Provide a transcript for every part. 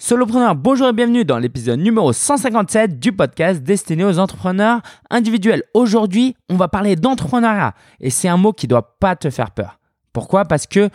Solopreneur, bonjour et bienvenue dans l'épisode numéro 157 du podcast destiné aux entrepreneurs individuels. Aujourd'hui, on va parler d'entrepreneuriat et c'est un mot qui ne doit pas te faire peur. Pourquoi? Parce que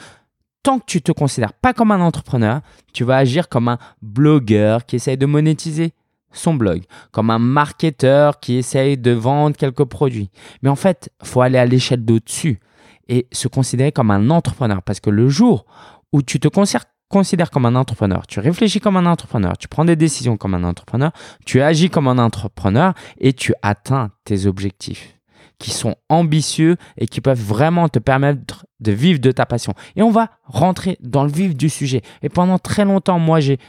tant que tu te considères pas comme un entrepreneur, tu vas agir comme un blogueur qui essaye de monétiser son blog, comme un marketeur qui essaye de vendre quelques produits. Mais en fait, faut aller à l'échelle d'au-dessus et se considérer comme un entrepreneur parce que le jour où tu te considères considères comme un entrepreneur, tu réfléchis comme un entrepreneur, tu prends des décisions comme un entrepreneur, tu agis comme un entrepreneur et tu atteins tes objectifs qui sont ambitieux et qui peuvent vraiment te permettre de vivre de ta passion. Et on va rentrer dans le vif du sujet. Et pendant très longtemps, moi, j'ai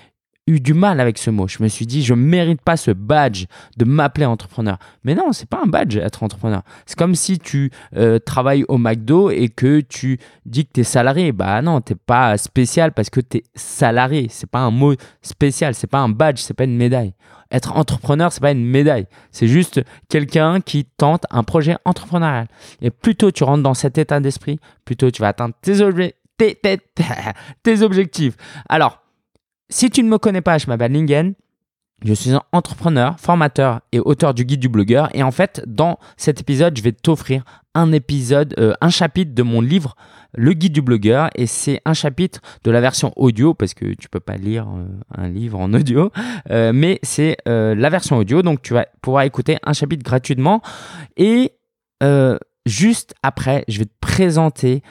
eu du mal avec ce mot. Je me suis dit, je ne mérite pas ce badge de m'appeler entrepreneur. Mais non, c'est pas un badge être entrepreneur. C'est comme si tu euh, travailles au McDo et que tu dis que tu es salarié. Bah non, tu n'es pas spécial parce que tu es salarié. C'est pas un mot spécial, c'est pas un badge, c'est pas une médaille. Être entrepreneur, c'est pas une médaille. C'est juste quelqu'un qui tente un projet entrepreneurial. Et plus tôt tu rentres dans cet état d'esprit, plus tôt tu vas atteindre tes, tes, tes objectifs. Alors, si tu ne me connais pas, je m'appelle Lingen. Je suis un entrepreneur, formateur et auteur du guide du blogueur. Et en fait, dans cet épisode, je vais t'offrir un épisode, euh, un chapitre de mon livre, Le guide du blogueur. Et c'est un chapitre de la version audio parce que tu peux pas lire euh, un livre en audio, euh, mais c'est la version audio. Donc tu vas pouvoir écouter un chapitre gratuitement. Et juste après, je vais te présenter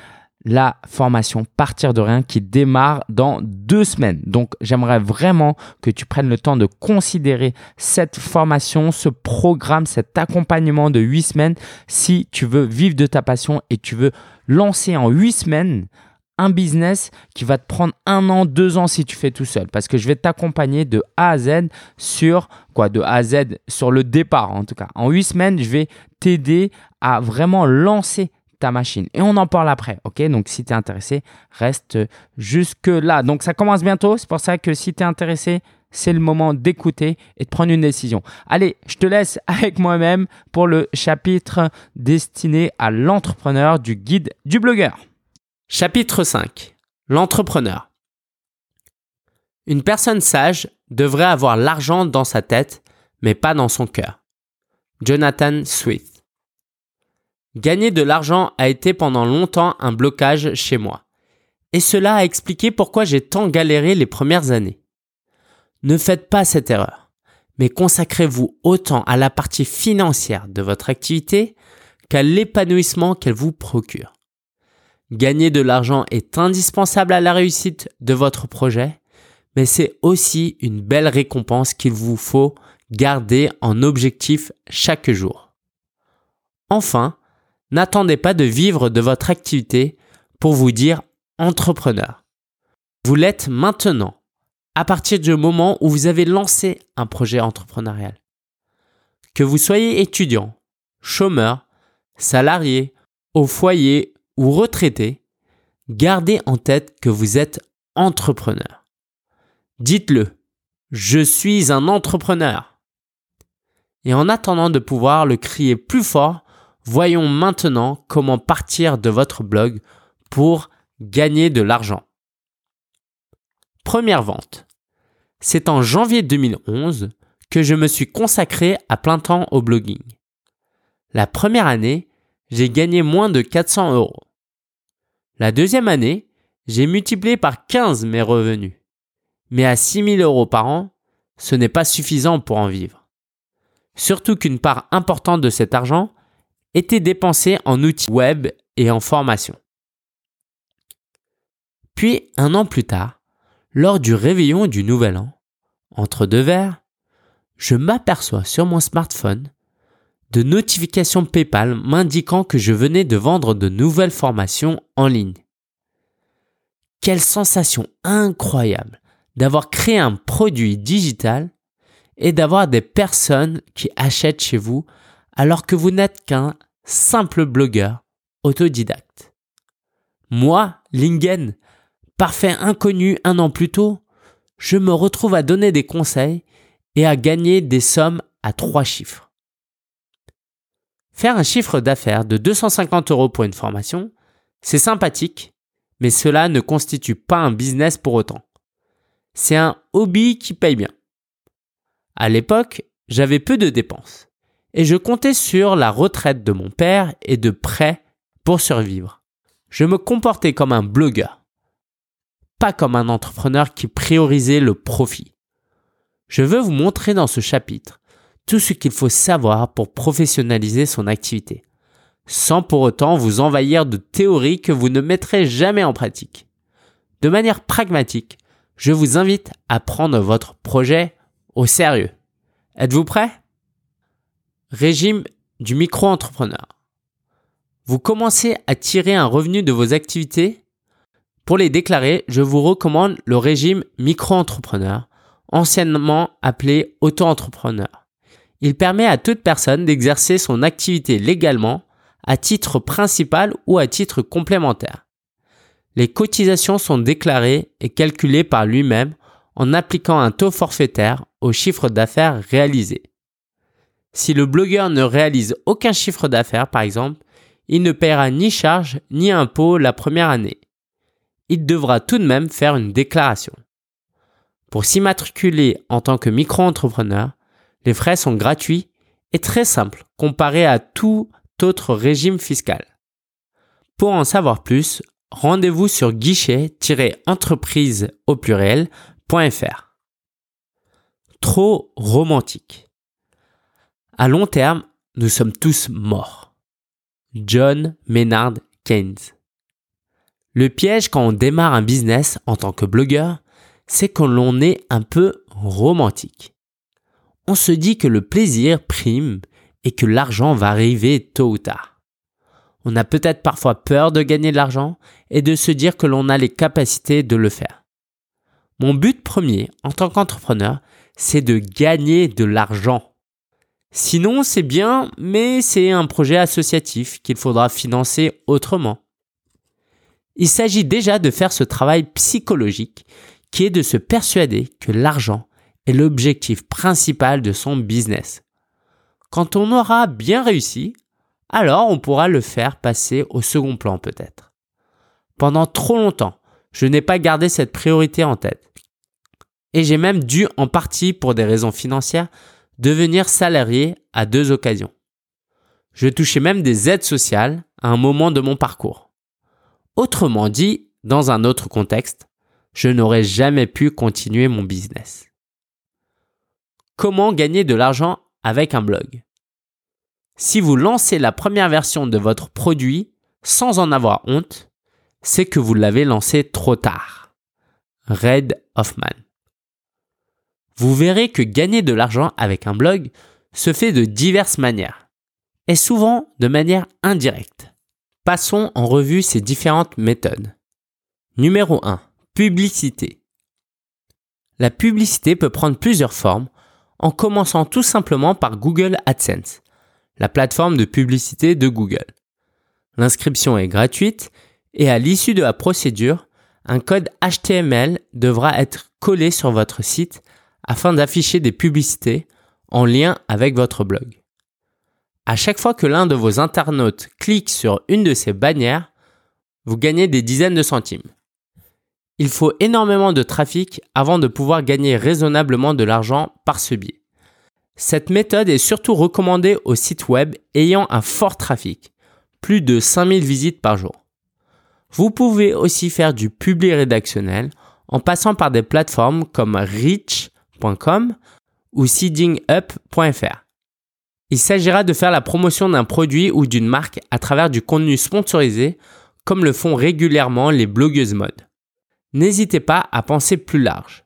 la formation Partir de rien qui démarre dans deux semaines. Donc j'aimerais vraiment que tu prennes le temps de considérer cette formation, ce programme, cet accompagnement de huit semaines si tu veux vivre de ta passion et tu veux lancer en huit semaines un business qui va te prendre un an, deux ans si tu fais tout seul. Parce que je vais t'accompagner de A à Z sur quoi? De A à Z sur le départ en tout cas. En huit semaines, je vais t'aider à vraiment lancer machine. Et on en parle après, ok? Donc si tu es intéressé, reste jusque là. Donc ça commence bientôt, c'est pour ça que si tu es intéressé, c'est le moment d'écouter et de prendre une décision. Allez, je te laisse avec moi-même pour le chapitre destiné à l'entrepreneur du guide du blogueur. Chapitre 5. L'entrepreneur. Une personne sage devrait avoir l'argent dans sa tête, mais pas dans son cœur. Jonathan Swift. Gagner de l'argent a été pendant longtemps un blocage chez moi. Et cela a expliqué pourquoi j'ai tant galéré les premières années. Ne faites pas cette erreur, mais consacrez-vous autant à la partie financière de votre activité qu'à l'épanouissement qu'elle vous procure. Gagner de l'argent est indispensable à la réussite de votre projet, mais c'est aussi une belle récompense qu'il vous faut garder en objectif chaque jour. Enfin, N'attendez pas de vivre de votre activité pour vous dire entrepreneur. Vous l'êtes maintenant, à partir du moment où vous avez lancé un projet entrepreneurial. Que vous soyez étudiant, chômeur, salarié, au foyer ou retraité, gardez en tête que vous êtes entrepreneur. Dites-le, je suis un entrepreneur. Et en attendant de pouvoir le crier plus fort, Voyons maintenant comment partir de votre blog pour gagner de l'argent. Première vente. C'est en janvier 2011 que je me suis consacré à plein temps au blogging. La première année, j'ai gagné moins de 400 euros. La deuxième année, j'ai multiplié par 15 mes revenus. Mais à 6000 euros par an, ce n'est pas suffisant pour en vivre. Surtout qu'une part importante de cet argent était dépensé en outils web et en formation. Puis, un an plus tard, lors du réveillon du Nouvel An, entre deux verres, je m'aperçois sur mon smartphone de notifications PayPal m'indiquant que je venais de vendre de nouvelles formations en ligne. Quelle sensation incroyable d'avoir créé un produit digital et d'avoir des personnes qui achètent chez vous alors que vous n'êtes qu'un simple blogueur autodidacte. Moi, Lingen, parfait inconnu un an plus tôt, je me retrouve à donner des conseils et à gagner des sommes à trois chiffres. Faire un chiffre d'affaires de 250 euros pour une formation, c'est sympathique, mais cela ne constitue pas un business pour autant. c'est un hobby qui paye bien. À l'époque, j'avais peu de dépenses et je comptais sur la retraite de mon père et de prêts pour survivre. Je me comportais comme un blogueur, pas comme un entrepreneur qui priorisait le profit. Je veux vous montrer dans ce chapitre tout ce qu'il faut savoir pour professionnaliser son activité, sans pour autant vous envahir de théories que vous ne mettrez jamais en pratique. De manière pragmatique, je vous invite à prendre votre projet au sérieux. Êtes-vous prêt? Régime du micro-entrepreneur. Vous commencez à tirer un revenu de vos activités Pour les déclarer, je vous recommande le régime micro-entrepreneur, anciennement appelé auto-entrepreneur. Il permet à toute personne d'exercer son activité légalement à titre principal ou à titre complémentaire. Les cotisations sont déclarées et calculées par lui-même en appliquant un taux forfaitaire au chiffre d'affaires réalisé. Si le blogueur ne réalise aucun chiffre d'affaires, par exemple, il ne paiera ni charge ni impôt la première année. Il devra tout de même faire une déclaration. Pour s'immatriculer en tant que micro-entrepreneur, les frais sont gratuits et très simples comparés à tout autre régime fiscal. Pour en savoir plus, rendez-vous sur guichet-entreprise. Trop romantique. À long terme, nous sommes tous morts. John Maynard Keynes. Le piège quand on démarre un business en tant que blogueur, c'est que l'on est un peu romantique. On se dit que le plaisir prime et que l'argent va arriver tôt ou tard. On a peut-être parfois peur de gagner de l'argent et de se dire que l'on a les capacités de le faire. Mon but premier en tant qu'entrepreneur, c'est de gagner de l'argent. Sinon, c'est bien, mais c'est un projet associatif qu'il faudra financer autrement. Il s'agit déjà de faire ce travail psychologique qui est de se persuader que l'argent est l'objectif principal de son business. Quand on aura bien réussi, alors on pourra le faire passer au second plan peut-être. Pendant trop longtemps, je n'ai pas gardé cette priorité en tête. Et j'ai même dû, en partie pour des raisons financières, devenir salarié à deux occasions. Je touchais même des aides sociales à un moment de mon parcours. Autrement dit, dans un autre contexte, je n'aurais jamais pu continuer mon business. Comment gagner de l'argent avec un blog? Si vous lancez la première version de votre produit sans en avoir honte, c'est que vous l'avez lancé trop tard. Red Hoffman. Vous verrez que gagner de l'argent avec un blog se fait de diverses manières, et souvent de manière indirecte. Passons en revue ces différentes méthodes. Numéro 1. Publicité. La publicité peut prendre plusieurs formes en commençant tout simplement par Google AdSense, la plateforme de publicité de Google. L'inscription est gratuite et à l'issue de la procédure, un code HTML devra être collé sur votre site afin d'afficher des publicités en lien avec votre blog. À chaque fois que l'un de vos internautes clique sur une de ces bannières, vous gagnez des dizaines de centimes. Il faut énormément de trafic avant de pouvoir gagner raisonnablement de l'argent par ce biais. Cette méthode est surtout recommandée aux sites web ayant un fort trafic, plus de 5000 visites par jour. Vous pouvez aussi faire du publi rédactionnel en passant par des plateformes comme ou seedingup.fr. Il s'agira de faire la promotion d'un produit ou d'une marque à travers du contenu sponsorisé comme le font régulièrement les blogueuses mode n'hésitez pas à penser plus large.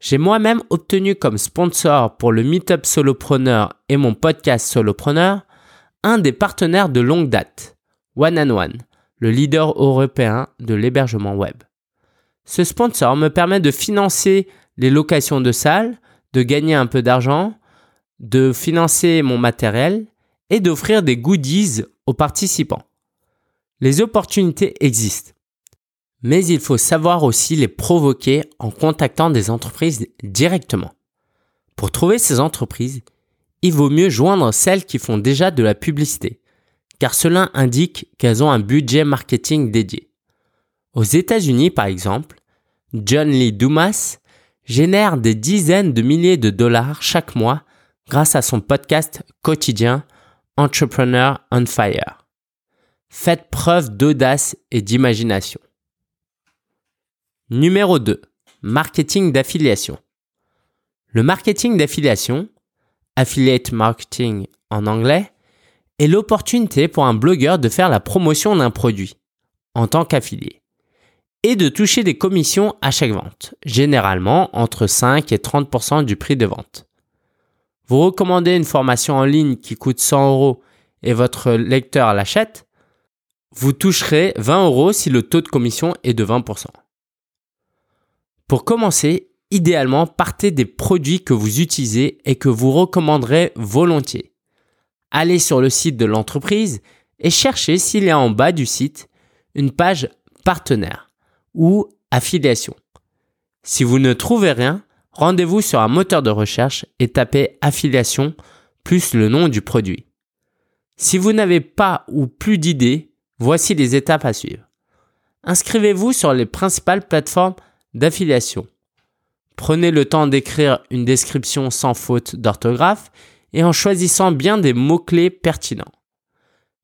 J'ai moi-même obtenu comme sponsor pour le Meetup Solopreneur et mon podcast Solopreneur un des partenaires de longue date, One and One, le leader européen de l'hébergement web. Ce sponsor me permet de financer les locations de salles, de gagner un peu d'argent, de financer mon matériel et d'offrir des goodies aux participants. Les opportunités existent mais il faut savoir aussi les provoquer en contactant des entreprises directement. Pour trouver ces entreprises, il vaut mieux joindre celles qui font déjà de la publicité, car cela indique qu'elles ont un budget marketing dédié. Aux États-Unis, par exemple, John Lee Dumas génère des dizaines de milliers de dollars chaque mois grâce à son podcast quotidien Entrepreneur on Fire. Faites preuve d'audace et d'imagination. Numéro 2. Marketing d'affiliation. Le marketing d'affiliation, affiliate marketing en anglais, est l'opportunité pour un blogueur de faire la promotion d'un produit en tant qu'affilié et de toucher des commissions à chaque vente, généralement entre 5 et 30% du prix de vente. Vous recommandez une formation en ligne qui coûte 100 euros et votre lecteur l'achète, vous toucherez 20 euros si le taux de commission est de 20%. Pour commencer, idéalement, partez des produits que vous utilisez et que vous recommanderez volontiers. Allez sur le site de l'entreprise et cherchez s'il y a en bas du site une page partenaire ou affiliation. Si vous ne trouvez rien, rendez-vous sur un moteur de recherche et tapez affiliation plus le nom du produit. Si vous n'avez pas ou plus d'idées, voici les étapes à suivre. Inscrivez-vous sur les principales plateformes d'affiliation. Prenez le temps d'écrire une description sans faute d'orthographe et en choisissant bien des mots-clés pertinents.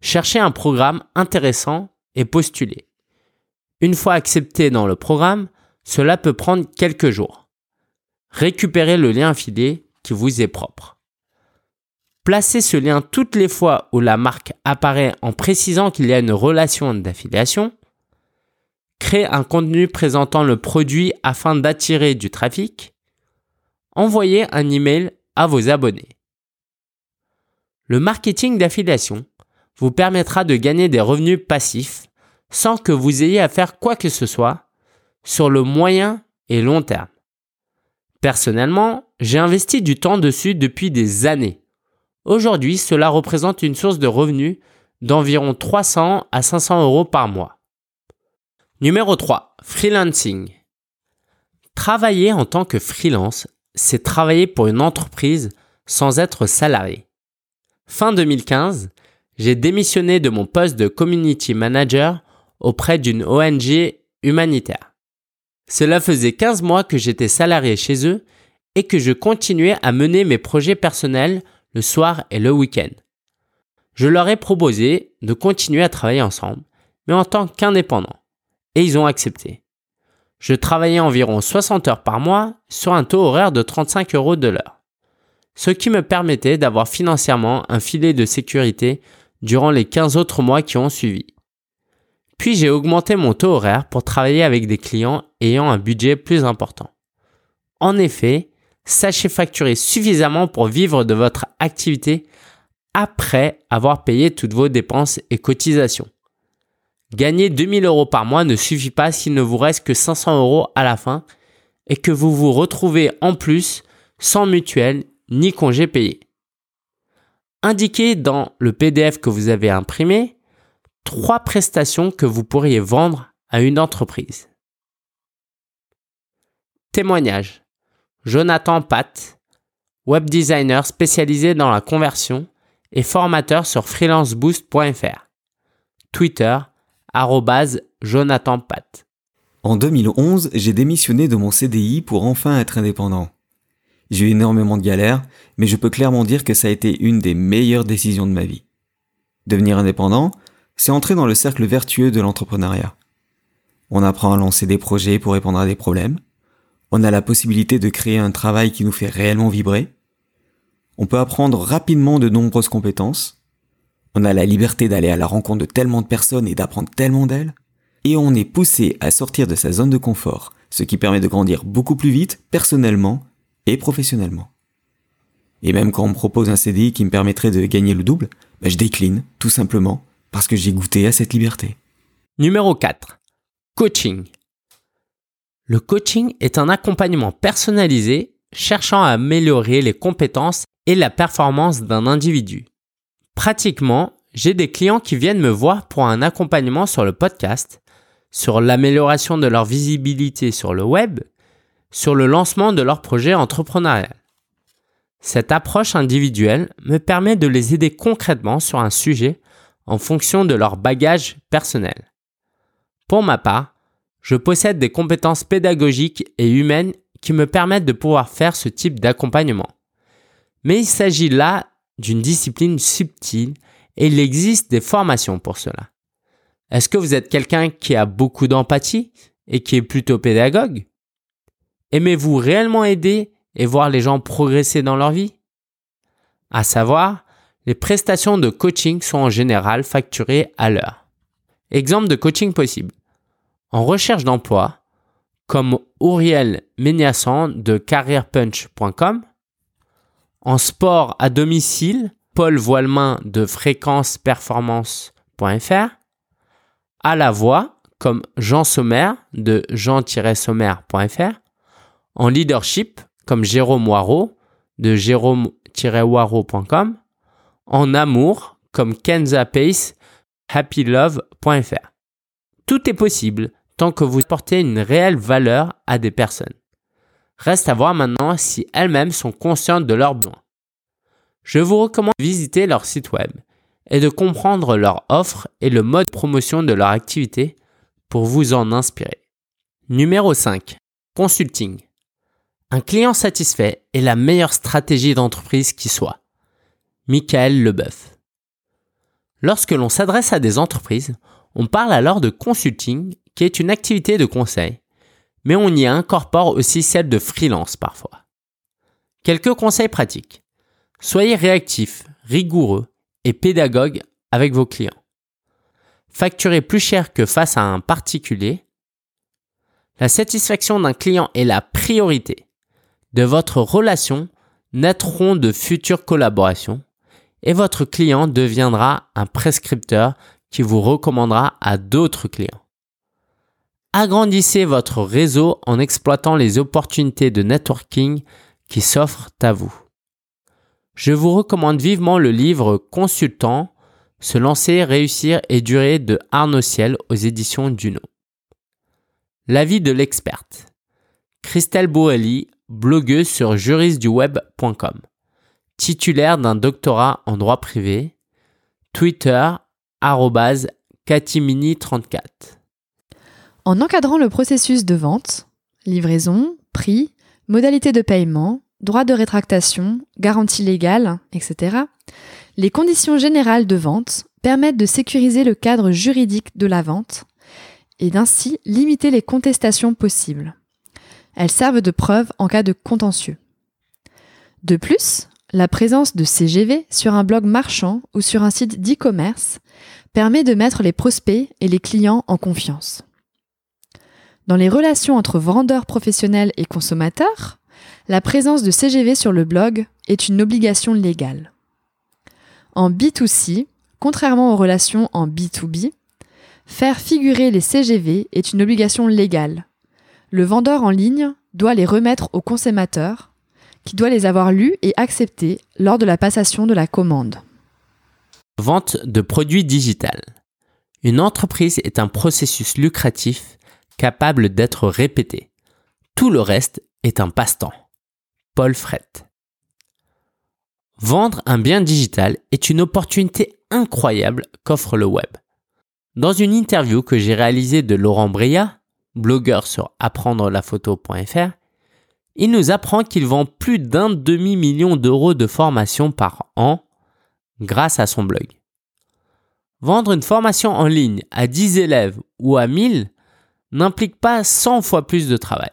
Cherchez un programme intéressant et postulez. Une fois accepté dans le programme, cela peut prendre quelques jours. Récupérez le lien affilié qui vous est propre. Placez ce lien toutes les fois où la marque apparaît en précisant qu'il y a une relation d'affiliation. Créez un contenu présentant le produit afin d'attirer du trafic. Envoyez un email à vos abonnés. Le marketing d'affiliation vous permettra de gagner des revenus passifs sans que vous ayez à faire quoi que ce soit sur le moyen et long terme. Personnellement, j'ai investi du temps dessus depuis des années. Aujourd'hui, cela représente une source de revenus d'environ 300 à 500 euros par mois. Numéro 3. Freelancing. Travailler en tant que freelance, c'est travailler pour une entreprise sans être salarié. Fin 2015, j'ai démissionné de mon poste de community manager auprès d'une ONG humanitaire. Cela faisait 15 mois que j'étais salarié chez eux et que je continuais à mener mes projets personnels le soir et le week-end. Je leur ai proposé de continuer à travailler ensemble, mais en tant qu'indépendant, et ils ont accepté. Je travaillais environ 60 heures par mois sur un taux horaire de 35 euros de l'heure, ce qui me permettait d'avoir financièrement un filet de sécurité durant les 15 autres mois qui ont suivi. Puis j'ai augmenté mon taux horaire pour travailler avec des clients ayant un budget plus important. En effet, sachez facturer suffisamment pour vivre de votre activité après avoir payé toutes vos dépenses et cotisations. Gagner 2000 euros par mois ne suffit pas s'il ne vous reste que 500 euros à la fin et que vous vous retrouvez en plus sans mutuelle ni congé payé. Indiquez dans le PDF que vous avez imprimé trois prestations que vous pourriez vendre à une entreprise. Témoignage. Jonathan Pat, web designer spécialisé dans la conversion et formateur sur freelanceboost.fr. Twitter, Jonathan Pat. En 2011, j'ai démissionné de mon CDI pour enfin être indépendant. J'ai eu énormément de galères, mais je peux clairement dire que ça a été une des meilleures décisions de ma vie. Devenir indépendant, c'est entrer dans le cercle vertueux de l'entrepreneuriat. On apprend à lancer des projets pour répondre à des problèmes. On a la possibilité de créer un travail qui nous fait réellement vibrer. On peut apprendre rapidement de nombreuses compétences. On a la liberté d'aller à la rencontre de tellement de personnes et d'apprendre tellement d'elles. Et on est poussé à sortir de sa zone de confort, ce qui permet de grandir beaucoup plus vite, personnellement et professionnellement. Et même quand on me propose un CDI qui me permettrait de gagner le double, bah, je décline, tout simplement, parce que j'ai goûté à cette liberté. Numéro 4. Coaching. Le coaching est un accompagnement personnalisé cherchant à améliorer les compétences et la performance d'un individu. Pratiquement, j'ai des clients qui viennent me voir pour un accompagnement sur le podcast, sur l'amélioration de leur visibilité sur le web, sur le lancement de leur projet entrepreneurial. Cette approche individuelle me permet de les aider concrètement sur un sujet en fonction de leur bagage personnel. Pour ma part, je possède des compétences pédagogiques et humaines qui me permettent de pouvoir faire ce type d'accompagnement. Mais il s'agit là d'une discipline subtile et il existe des formations pour cela. Est-ce que vous êtes quelqu'un qui a beaucoup d'empathie et qui est plutôt pédagogue? Aimez-vous réellement aider et voir les gens progresser dans leur vie? À savoir, les prestations de coaching sont en général facturées à l'heure. Exemple de coaching possible. En recherche d'emploi, comme Auriel Méniassan de carrièrepunch.com. En sport à domicile, Paul Voilemain de fréquenceperformance.fr. À la voix, comme Jean Sommer de jean-sommer.fr. En leadership, comme Jérôme Waro de jérôme-waro.com. En amour, comme Kenza Pace, happylove.fr. Tout est possible tant que vous portez une réelle valeur à des personnes. Reste à voir maintenant si elles-mêmes sont conscientes de leurs besoins. Je vous recommande de visiter leur site web et de comprendre leur offre et le mode de promotion de leur activité pour vous en inspirer. Numéro 5. Consulting. Un client satisfait est la meilleure stratégie d'entreprise qui soit. Michael Leboeuf. Lorsque l'on s'adresse à des entreprises, on parle alors de consulting qui est une activité de conseil, mais on y incorpore aussi celle de freelance parfois. Quelques conseils pratiques. Soyez réactif, rigoureux et pédagogue avec vos clients. Facturez plus cher que face à un particulier. La satisfaction d'un client est la priorité. De votre relation naîtront de futures collaborations et votre client deviendra un prescripteur qui vous recommandera à d'autres clients. Agrandissez votre réseau en exploitant les opportunités de networking qui s'offrent à vous. Je vous recommande vivement le livre Consultant, Se lancer, réussir et durer de Arnaud Ciel aux éditions Duno. L'avis de l'experte. Christelle Boelli, blogueuse sur juristduweb.com. Titulaire d'un doctorat en droit privé. Twitter, katimini34. En encadrant le processus de vente, livraison, prix, modalité de paiement, droit de rétractation, garantie légale, etc., les conditions générales de vente permettent de sécuriser le cadre juridique de la vente et d'ainsi limiter les contestations possibles. Elles servent de preuve en cas de contentieux. De plus, la présence de CGV sur un blog marchand ou sur un site d'e-commerce permet de mettre les prospects et les clients en confiance. Dans les relations entre vendeurs professionnels et consommateurs, la présence de CGV sur le blog est une obligation légale. En B2C, contrairement aux relations en B2B, faire figurer les CGV est une obligation légale. Le vendeur en ligne doit les remettre au consommateur, qui doit les avoir lus et acceptés lors de la passation de la commande. Vente de produits digitales. Une entreprise est un processus lucratif capable d'être répété. Tout le reste est un passe-temps. Paul Fret. Vendre un bien digital est une opportunité incroyable qu'offre le web. Dans une interview que j'ai réalisée de Laurent Breya, blogueur sur apprendre-la-photo.fr, il nous apprend qu'il vend plus d'un demi-million d'euros de formation par an grâce à son blog. Vendre une formation en ligne à 10 élèves ou à 1000 n'implique pas 100 fois plus de travail.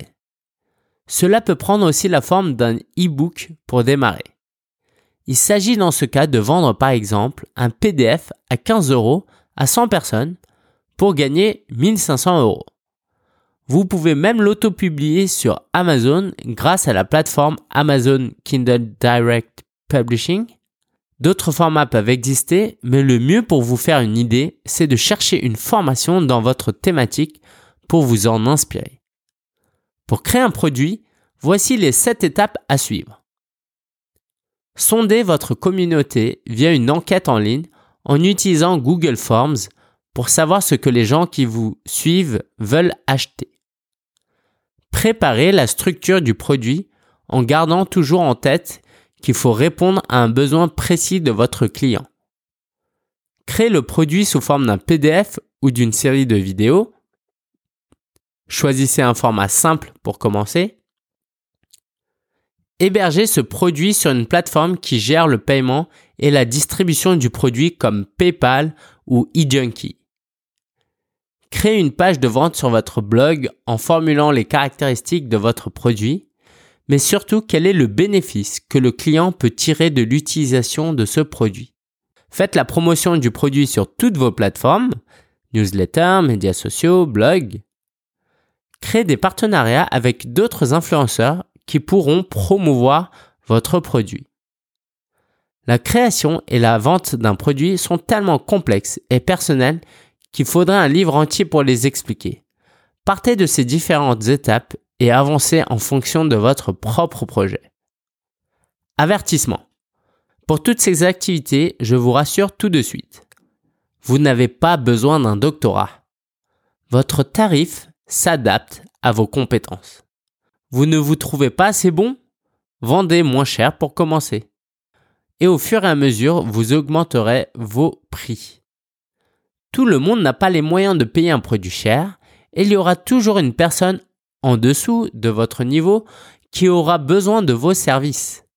Cela peut prendre aussi la forme d'un e-book pour démarrer. Il s'agit dans ce cas de vendre par exemple un PDF à 15 euros à 100 personnes pour gagner 1500 euros. Vous pouvez même l'auto-publier sur Amazon grâce à la plateforme Amazon Kindle Direct Publishing. D'autres formats peuvent exister, mais le mieux pour vous faire une idée, c'est de chercher une formation dans votre thématique pour vous en inspirer. Pour créer un produit, voici les 7 étapes à suivre. Sondez votre communauté via une enquête en ligne en utilisant Google Forms pour savoir ce que les gens qui vous suivent veulent acheter. Préparez la structure du produit en gardant toujours en tête qu'il faut répondre à un besoin précis de votre client. Créez le produit sous forme d'un PDF ou d'une série de vidéos Choisissez un format simple pour commencer. Hébergez ce produit sur une plateforme qui gère le paiement et la distribution du produit comme PayPal ou eJunkie. Créez une page de vente sur votre blog en formulant les caractéristiques de votre produit, mais surtout quel est le bénéfice que le client peut tirer de l'utilisation de ce produit? Faites la promotion du produit sur toutes vos plateformes, newsletters, médias sociaux, blogs. Créez des partenariats avec d'autres influenceurs qui pourront promouvoir votre produit. La création et la vente d'un produit sont tellement complexes et personnels qu'il faudrait un livre entier pour les expliquer. Partez de ces différentes étapes et avancez en fonction de votre propre projet. Avertissement. Pour toutes ces activités, je vous rassure tout de suite. Vous n'avez pas besoin d'un doctorat. Votre tarif s'adapte à vos compétences. Vous ne vous trouvez pas assez bon? Vendez moins cher pour commencer. Et au fur et à mesure, vous augmenterez vos prix. Tout le monde n'a pas les moyens de payer un produit cher et il y aura toujours une personne en dessous de votre niveau qui aura besoin de vos services.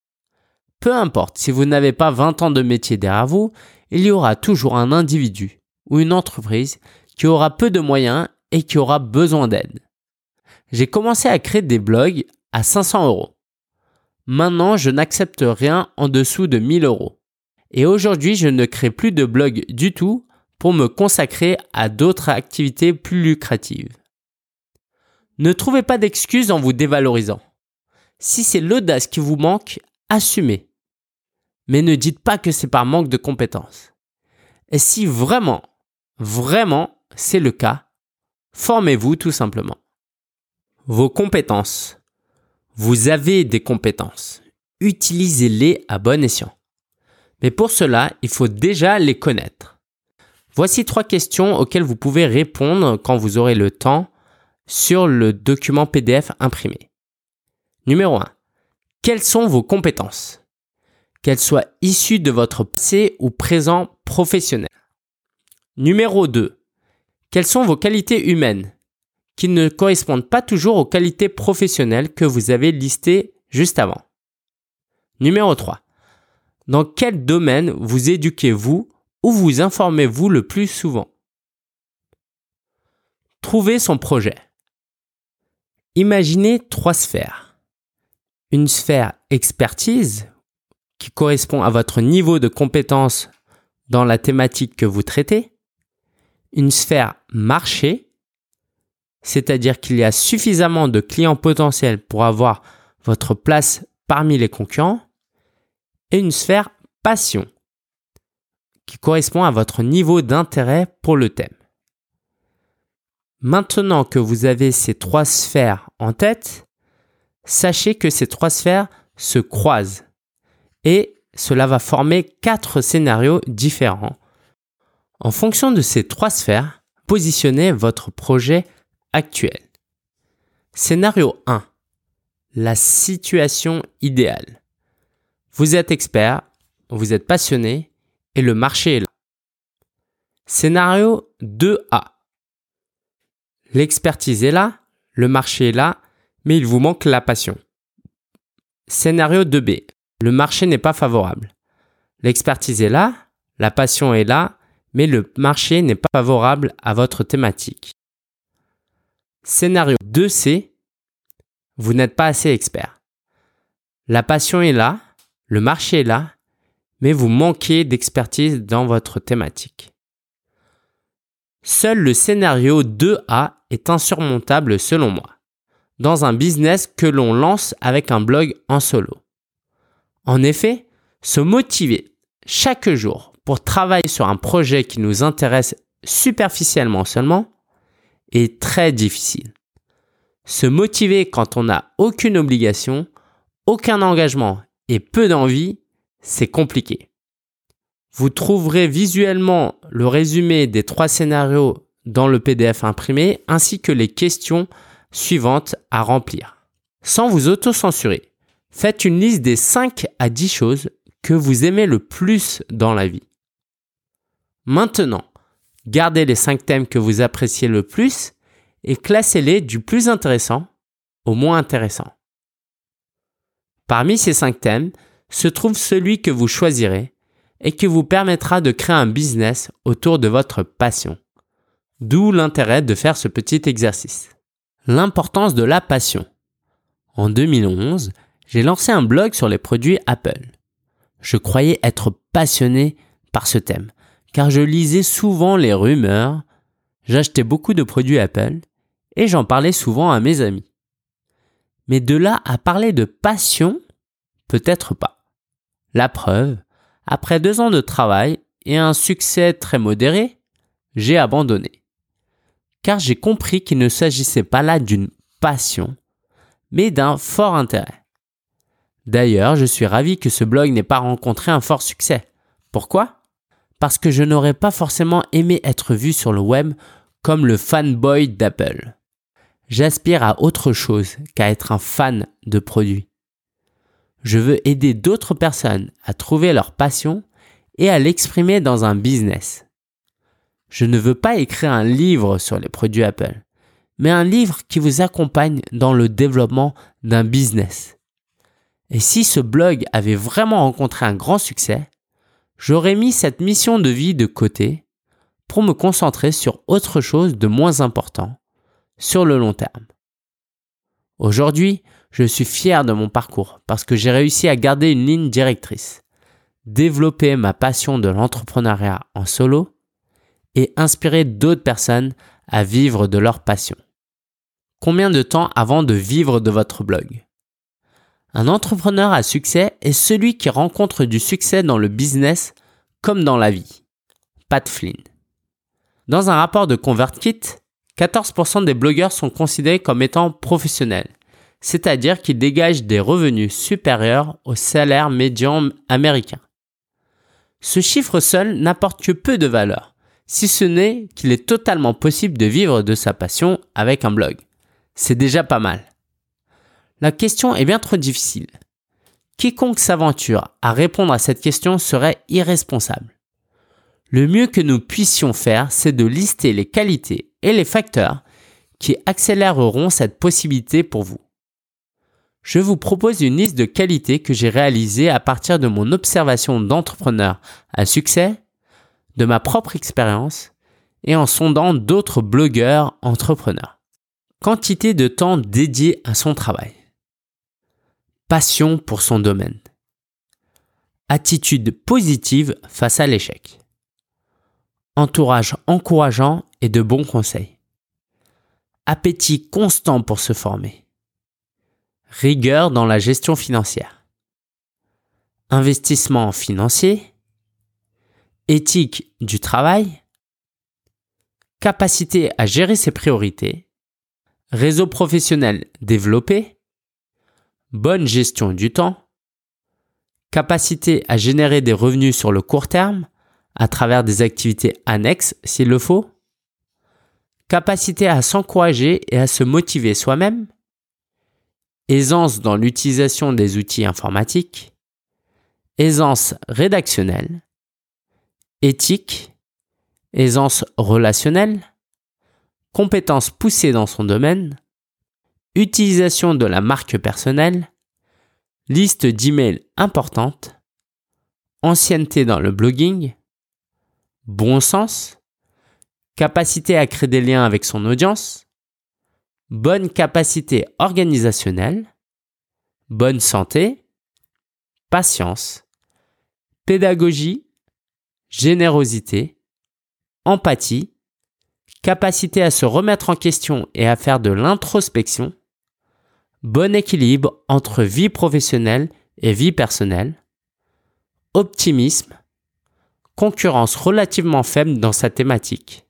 Peu importe si vous n'avez pas 20 ans de métier derrière vous, il y aura toujours un individu ou une entreprise qui aura peu de moyens et qui aura besoin d'aide j'ai commencé à créer des blogs à 500 euros. Maintenant, je n'accepte rien en dessous de 1000 euros. Et aujourd'hui, je ne crée plus de blog du tout pour me consacrer à d'autres activités plus lucratives. Ne trouvez pas d'excuses en vous dévalorisant. Si c'est l'audace qui vous manque, assumez. Mais ne dites pas que c'est par manque de compétences. Et si vraiment, vraiment, c'est le cas, formez-vous tout simplement. Vos compétences. Vous avez des compétences. Utilisez-les à bon escient. Mais pour cela, il faut déjà les connaître. Voici trois questions auxquelles vous pouvez répondre quand vous aurez le temps sur le document PDF imprimé. Numéro 1. Quelles sont vos compétences? Qu'elles soient issues de votre passé ou présent professionnel. Numéro 2. Quelles sont vos qualités humaines qui ne correspondent pas toujours aux qualités professionnelles que vous avez listées juste avant? Numéro 3. Dans quel domaine vous éduquez-vous ou vous informez-vous le plus souvent? Trouvez son projet. Imaginez trois sphères. Une sphère expertise qui correspond à votre niveau de compétence dans la thématique que vous traitez. Une sphère marché c'est-à-dire qu'il y a suffisamment de clients potentiels pour avoir votre place parmi les concurrents, et une sphère passion, qui correspond à votre niveau d'intérêt pour le thème. Maintenant que vous avez ces trois sphères en tête, sachez que ces trois sphères se croisent et cela va former quatre scénarios différents. En fonction de ces trois sphères, positionnez votre projet actuel. Scénario 1. La situation idéale. Vous êtes expert, vous êtes passionné le marché est là. Scénario 2A. L'expertise est là, le marché est là, mais il vous manque la passion. Scénario 2B. Le marché n'est pas favorable. L'expertise est là, la passion est là, mais le marché n'est pas favorable à votre thématique. Scénario 2C, vous n'êtes pas assez expert. La passion est là, le marché est là, mais vous manquez d'expertise dans votre thématique. Seul le scénario 2A est insurmontable selon moi, dans un business que l'on lance avec un blog en solo. En effet, se motiver chaque jour pour travailler sur un projet qui nous intéresse superficiellement seulement est très difficile. Se motiver quand on n'a aucune obligation, aucun engagement et peu d'envie, c'est compliqué. Vous trouverez visuellement le résumé des trois scénarios dans le PDF imprimé ainsi que les questions suivantes à remplir. Sans vous autocensurer, faites une liste des 5 à 10 choses que vous aimez le plus dans la vie. Maintenant, Gardez les 5 thèmes que vous appréciez le plus et classez-les du plus intéressant au moins intéressant. Parmi ces cinq thèmes se trouve celui que vous choisirez et qui vous permettra de créer un business autour de votre passion. D'où l'intérêt de faire ce petit exercice. L'importance de la passion. En 2011, j'ai lancé un blog sur les produits Apple. Je croyais être passionné par ce thème, car je lisais souvent les rumeurs, j'achetais beaucoup de produits Apple et j'en parlais souvent à mes amis. Mais de là à parler de passion, peut-être pas. La preuve, après deux ans de travail et un succès très modéré, j'ai abandonné. Car j'ai compris qu'il ne s'agissait pas là d'une passion, mais d'un fort intérêt. D'ailleurs, je suis ravi que ce blog n'ait pas rencontré un fort succès. Pourquoi? Parce que je n'aurais pas forcément aimé être vu sur le web comme le fanboy d'Apple. J'aspire à autre chose qu'à être un fan de produits. Je veux aider d'autres personnes à trouver leur passion et à l'exprimer dans un business. Je ne veux pas écrire un livre sur les produits Apple, mais un livre qui vous accompagne dans le développement d'un business. Et si ce blog avait vraiment rencontré un grand succès, j'aurais mis cette mission de vie de côté pour me concentrer sur autre chose de moins important sur le long terme. Aujourd'hui, je suis fier de mon parcours parce que j'ai réussi à garder une ligne directrice, développer ma passion de l'entrepreneuriat en solo et inspirer d'autres personnes à vivre de leur passion. Combien de temps avant de vivre de votre blog? Un entrepreneur à succès est celui qui rencontre du succès dans le business comme dans la vie. Pat Flynn. Dans un rapport de ConvertKit, 14% des blogueurs sont considérés comme étant professionnels c'est-à-dire qu'il dégage des revenus supérieurs au salaire médian américain. Ce chiffre seul n'apporte que peu de valeur, si ce n'est qu'il est totalement possible de vivre de sa passion avec un blog. C'est déjà pas mal. La question est bien trop difficile. Quiconque s'aventure à répondre à cette question serait irresponsable. Le mieux que nous puissions faire, c'est de lister les qualités et les facteurs qui accéléreront cette possibilité pour vous je vous propose une liste de qualités que j'ai réalisées à partir de mon observation d'entrepreneur à succès, de ma propre expérience et en sondant d'autres blogueurs entrepreneurs. Quantité de temps dédié à son travail. Passion pour son domaine. Attitude positive face à l'échec. Entourage encourageant et de bons conseils. Appétit constant pour se former Rigueur dans la gestion financière. Investissement financier. Éthique du travail. Capacité à gérer ses priorités. Réseau professionnel développé. Bonne gestion du temps. Capacité à générer des revenus sur le court terme à travers des activités annexes s'il le faut. Capacité à s'encourager et à se motiver soi-même aisance dans l'utilisation des outils informatiques, aisance rédactionnelle, éthique, aisance relationnelle, compétences poussées dans son domaine, utilisation de la marque personnelle, liste d'emails importantes, ancienneté dans le blogging, bon sens, capacité à créer des liens avec son audience, bonne capacité organisationnelle, bonne santé, patience, pédagogie, générosité, empathie, capacité à se remettre en question et à faire de l'introspection, bon équilibre entre vie professionnelle et vie personnelle, optimisme, concurrence relativement faible dans sa thématique.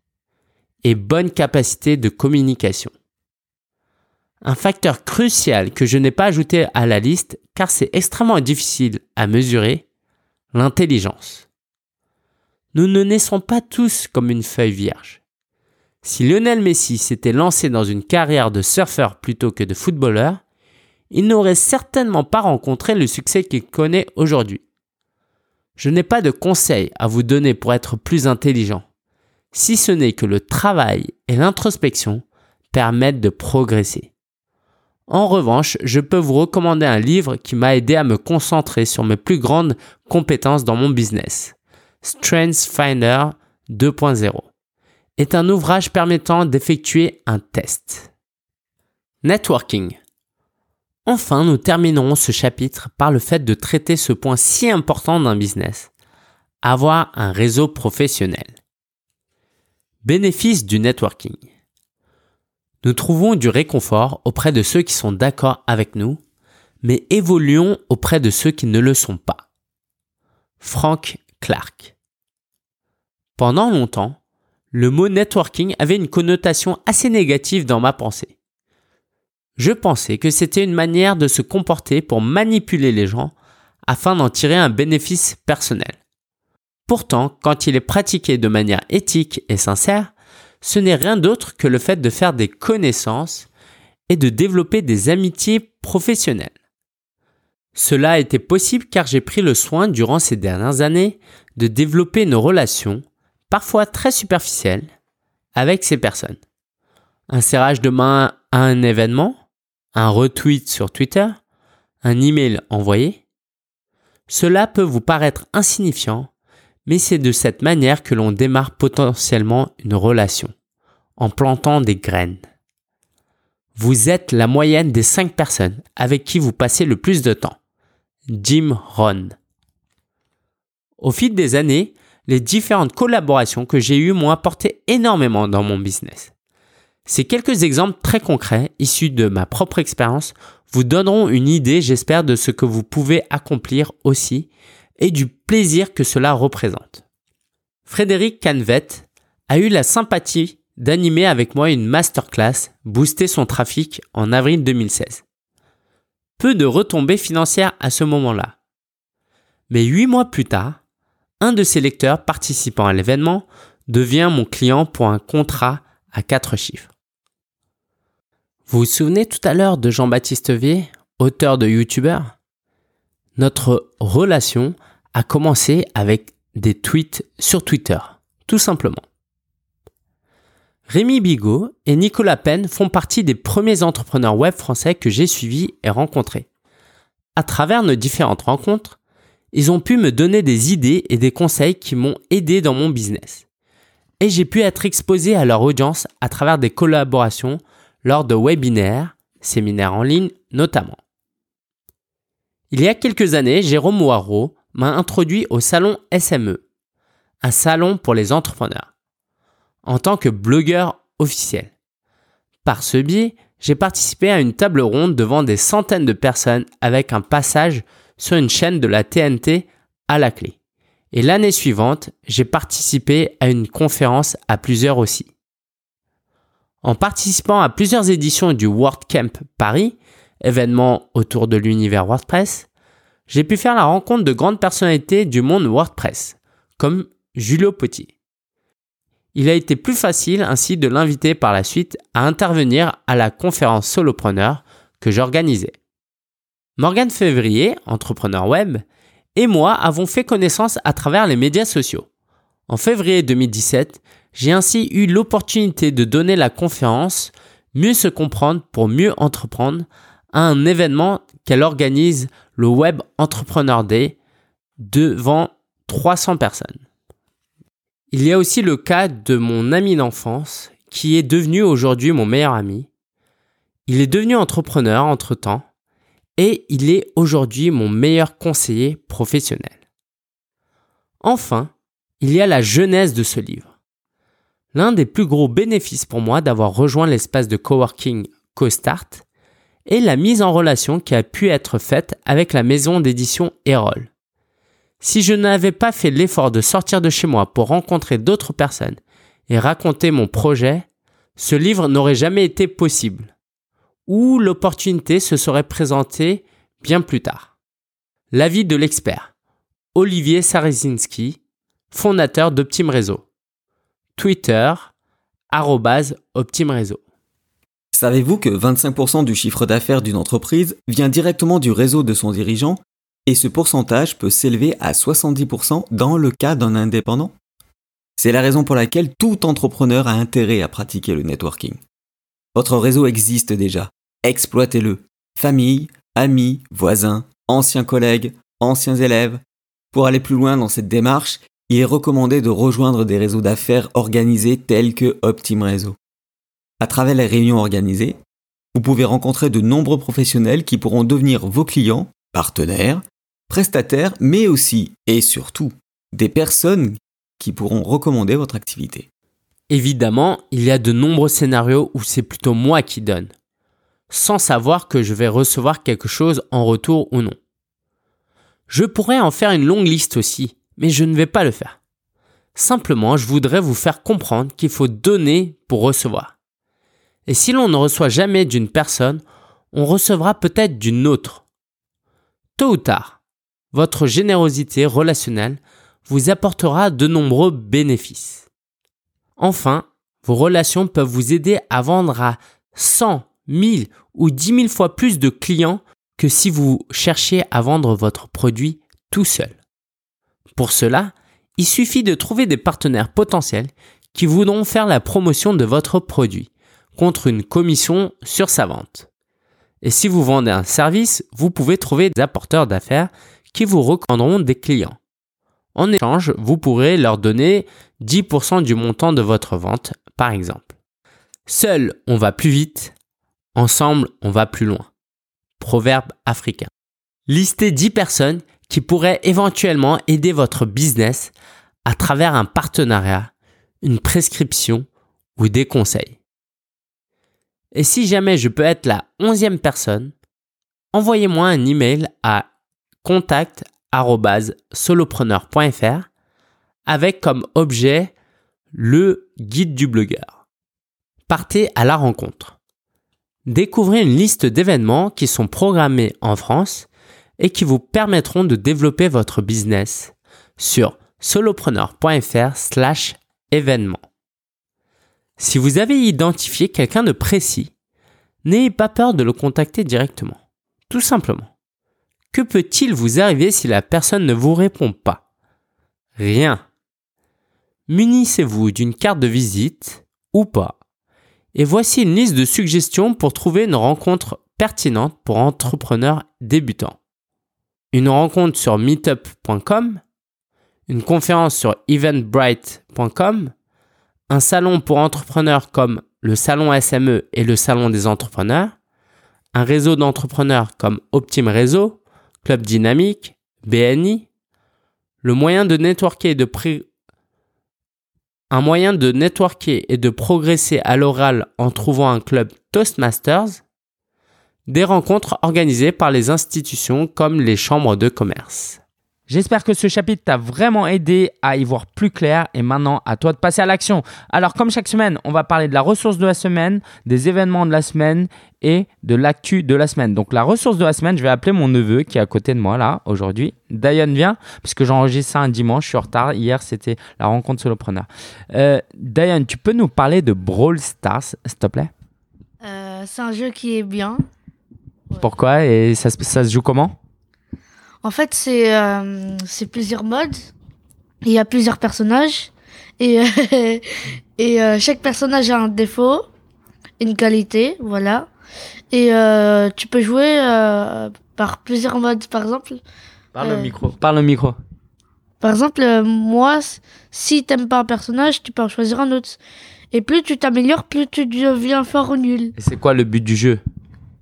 Et bonne capacité de communication. Un facteur crucial que je n'ai pas ajouté à la liste car c'est extrêmement difficile à mesurer, l'intelligence. Nous ne naissons pas tous comme une feuille vierge. Si Lionel Messi s'était lancé dans une carrière de surfeur plutôt que de footballeur, il n'aurait certainement pas rencontré le succès qu'il connaît aujourd'hui. Je n'ai pas de conseils à vous donner pour être plus intelligent, si ce n'est que le travail et l'introspection permettent de progresser. En revanche, je peux vous recommander un livre qui m'a aidé à me concentrer sur mes plus grandes compétences dans mon business. Strengths Finder 2.0 est un ouvrage permettant d'effectuer un test. Networking. Enfin, nous terminerons ce chapitre par le fait de traiter ce point si important d'un business. Avoir un réseau professionnel. Bénéfice du networking. Nous trouvons du réconfort auprès de ceux qui sont d'accord avec nous, mais évoluons auprès de ceux qui ne le sont pas. Frank Clark. Pendant longtemps, le mot networking avait une connotation assez négative dans ma pensée. Je pensais que c'était une manière de se comporter pour manipuler les gens afin d'en tirer un bénéfice personnel. Pourtant, quand il est pratiqué de manière éthique et sincère, ce n'est rien d'autre que le fait de faire des connaissances et de développer des amitiés professionnelles. Cela a été possible car j'ai pris le soin durant ces dernières années de développer nos relations parfois très superficielle, avec ces personnes. Un serrage de main à un événement, un retweet sur Twitter, un email envoyé. Cela peut vous paraître insignifiant, mais c'est de cette manière que l'on démarre potentiellement une relation, en plantant des graines. Vous êtes la moyenne des cinq personnes avec qui vous passez le plus de temps. Jim Rohn. Au fil des années, les différentes collaborations que j'ai eues m'ont apporté énormément dans mon business. Ces quelques exemples très concrets, issus de ma propre expérience, vous donneront une idée, j'espère, de ce que vous pouvez accomplir aussi et du plaisir que cela représente. Frédéric Canvet a eu la sympathie d'animer avec moi une masterclass Booster son trafic en avril 2016. Peu de retombées financières à ce moment-là. Mais huit mois plus tard, un de ses lecteurs participant à l'événement devient mon client pour un contrat à quatre chiffres. Vous vous souvenez tout à l'heure de Jean-Baptiste Vier, auteur de YouTuber? Notre relation a commencé avec des tweets sur Twitter, tout simplement. Rémi Bigot et Nicolas Penn font partie des premiers entrepreneurs web français que j'ai suivis et rencontrés. À travers nos différentes rencontres, ils ont pu me donner des idées et des conseils qui m'ont aidé dans mon business. Et j'ai pu être exposé à leur audience à travers des collaborations lors de webinaires, séminaires en ligne notamment. Il y a quelques années, Jérôme Waro m'a introduit au salon SME, un salon pour les entrepreneurs, en tant que blogueur officiel. Par ce biais, j'ai participé à une table ronde devant des centaines de personnes avec un passage sur une chaîne de la TNT à la clé. Et l'année suivante, j'ai participé à une conférence à plusieurs aussi. En participant à plusieurs éditions du WordCamp Paris, événement autour de l'univers WordPress, j'ai pu faire la rencontre de grandes personnalités du monde WordPress, comme Julio Potier. Il a été plus facile ainsi de l'inviter par la suite à intervenir à la conférence Solopreneur que j'organisais. Morgane Février, entrepreneur web, et moi avons fait connaissance à travers les médias sociaux. En février 2017, j'ai ainsi eu l'opportunité de donner la conférence Mieux se comprendre pour mieux entreprendre à un événement qu'elle organise le Web Entrepreneur Day devant 300 personnes. Il y a aussi le cas de mon ami d'enfance qui est devenu aujourd'hui mon meilleur ami. Il est devenu entrepreneur entre-temps et il est aujourd'hui mon meilleur conseiller professionnel. Enfin, il y a la genèse de ce livre. L'un des plus gros bénéfices pour moi d'avoir rejoint l'espace de coworking CoStart est la mise en relation qui a pu être faite avec la maison d'édition Erol. Si je n'avais pas fait l'effort de sortir de chez moi pour rencontrer d'autres personnes et raconter mon projet, ce livre n'aurait jamais été possible ou l'opportunité se serait présentée bien plus tard. L'avis de l'expert, Olivier Sarezinski, fondateur d'Optim Réseau. Twitter, Optim Réseau. Savez-vous que 25% du chiffre d'affaires d'une entreprise vient directement du réseau de son dirigeant et ce pourcentage peut s'élever à 70% dans le cas d'un indépendant? C'est la raison pour laquelle tout entrepreneur a intérêt à pratiquer le networking. Votre réseau existe déjà exploitez-le. Famille, amis, voisins, anciens collègues, anciens élèves. Pour aller plus loin dans cette démarche, il est recommandé de rejoindre des réseaux d'affaires organisés tels que Optim Réseau. À travers les réunions organisées, vous pouvez rencontrer de nombreux professionnels qui pourront devenir vos clients, partenaires, prestataires, mais aussi et surtout des personnes qui pourront recommander votre activité. Évidemment, il y a de nombreux scénarios où c'est plutôt moi qui donne, sans savoir que je vais recevoir quelque chose en retour ou non. Je pourrais en faire une longue liste aussi, mais je ne vais pas le faire. Simplement, je voudrais vous faire comprendre qu'il faut donner pour recevoir. Et si l'on ne reçoit jamais d'une personne, on recevra peut-être d'une autre. Tôt ou tard, votre générosité relationnelle vous apportera de nombreux bénéfices. Enfin, vos relations peuvent vous aider à vendre à 100, 1000 ou 10 000 fois plus de clients que si vous cherchiez à vendre votre produit tout seul. Pour cela, il suffit de trouver des partenaires potentiels qui voudront faire la promotion de votre produit contre une commission sur sa vente. Et si vous vendez un service, vous pouvez trouver des apporteurs d'affaires qui vous recommanderont des clients. En échange, vous pourrez leur donner 10% du montant de votre vente, par exemple. Seul, on va plus vite. Ensemble, on va plus loin. Proverbe africain. Listez 10 personnes qui pourraient éventuellement aider votre business à travers un partenariat, une prescription ou des conseils. Et si jamais je peux être la onzième personne, envoyez-moi un email à contact@solopreneur.fr avec comme objet le guide du blogueur. Partez à la rencontre. Découvrez une liste d'événements qui sont programmés en France et qui vous permettront de développer votre business sur solopreneur.fr slash événements. Si vous avez identifié quelqu'un de précis, n'ayez pas peur de le contacter directement. Tout simplement. Que peut-il vous arriver si la personne ne vous répond pas? Rien. Munissez-vous d'une carte de visite ou pas. Et voici une liste de suggestions pour trouver une rencontre pertinente pour entrepreneurs débutants. Une rencontre sur meetup.com, une conférence sur eventbrite.com, un salon pour entrepreneurs comme le salon SME et le salon des entrepreneurs, un réseau d'entrepreneurs comme Optim Réseau, Club Dynamique, BNI, le moyen de networker et de un moyen de networker et de progresser à l'oral en trouvant un club Toastmasters, des rencontres organisées par les institutions comme les chambres de commerce. J'espère que ce chapitre t'a vraiment aidé à y voir plus clair et maintenant à toi de passer à l'action. Alors comme chaque semaine, on va parler de la ressource de la semaine, des événements de la semaine et de l'actu de la semaine. Donc la ressource de la semaine, je vais appeler mon neveu qui est à côté de moi là aujourd'hui. Diane vient parce que j'enregistre ça un dimanche, je suis en retard. Hier c'était la rencontre solopreneur. Euh, Diane, tu peux nous parler de Brawl Stars s'il te plaît? Euh, C'est un jeu qui est bien. Pourquoi? Et ça, ça se joue comment? En fait, c'est euh, c'est plusieurs modes. Il y a plusieurs personnages et et euh, chaque personnage a un défaut, une qualité, voilà. Et euh, tu peux jouer par plusieurs modes, par exemple. Parle au micro. Parle au micro. Par exemple, moi, si t'aimes pas un personnage, tu peux en choisir un autre. Et plus tu t'améliores, plus tu deviens fort ou nul. Et c'est quoi le but du jeu?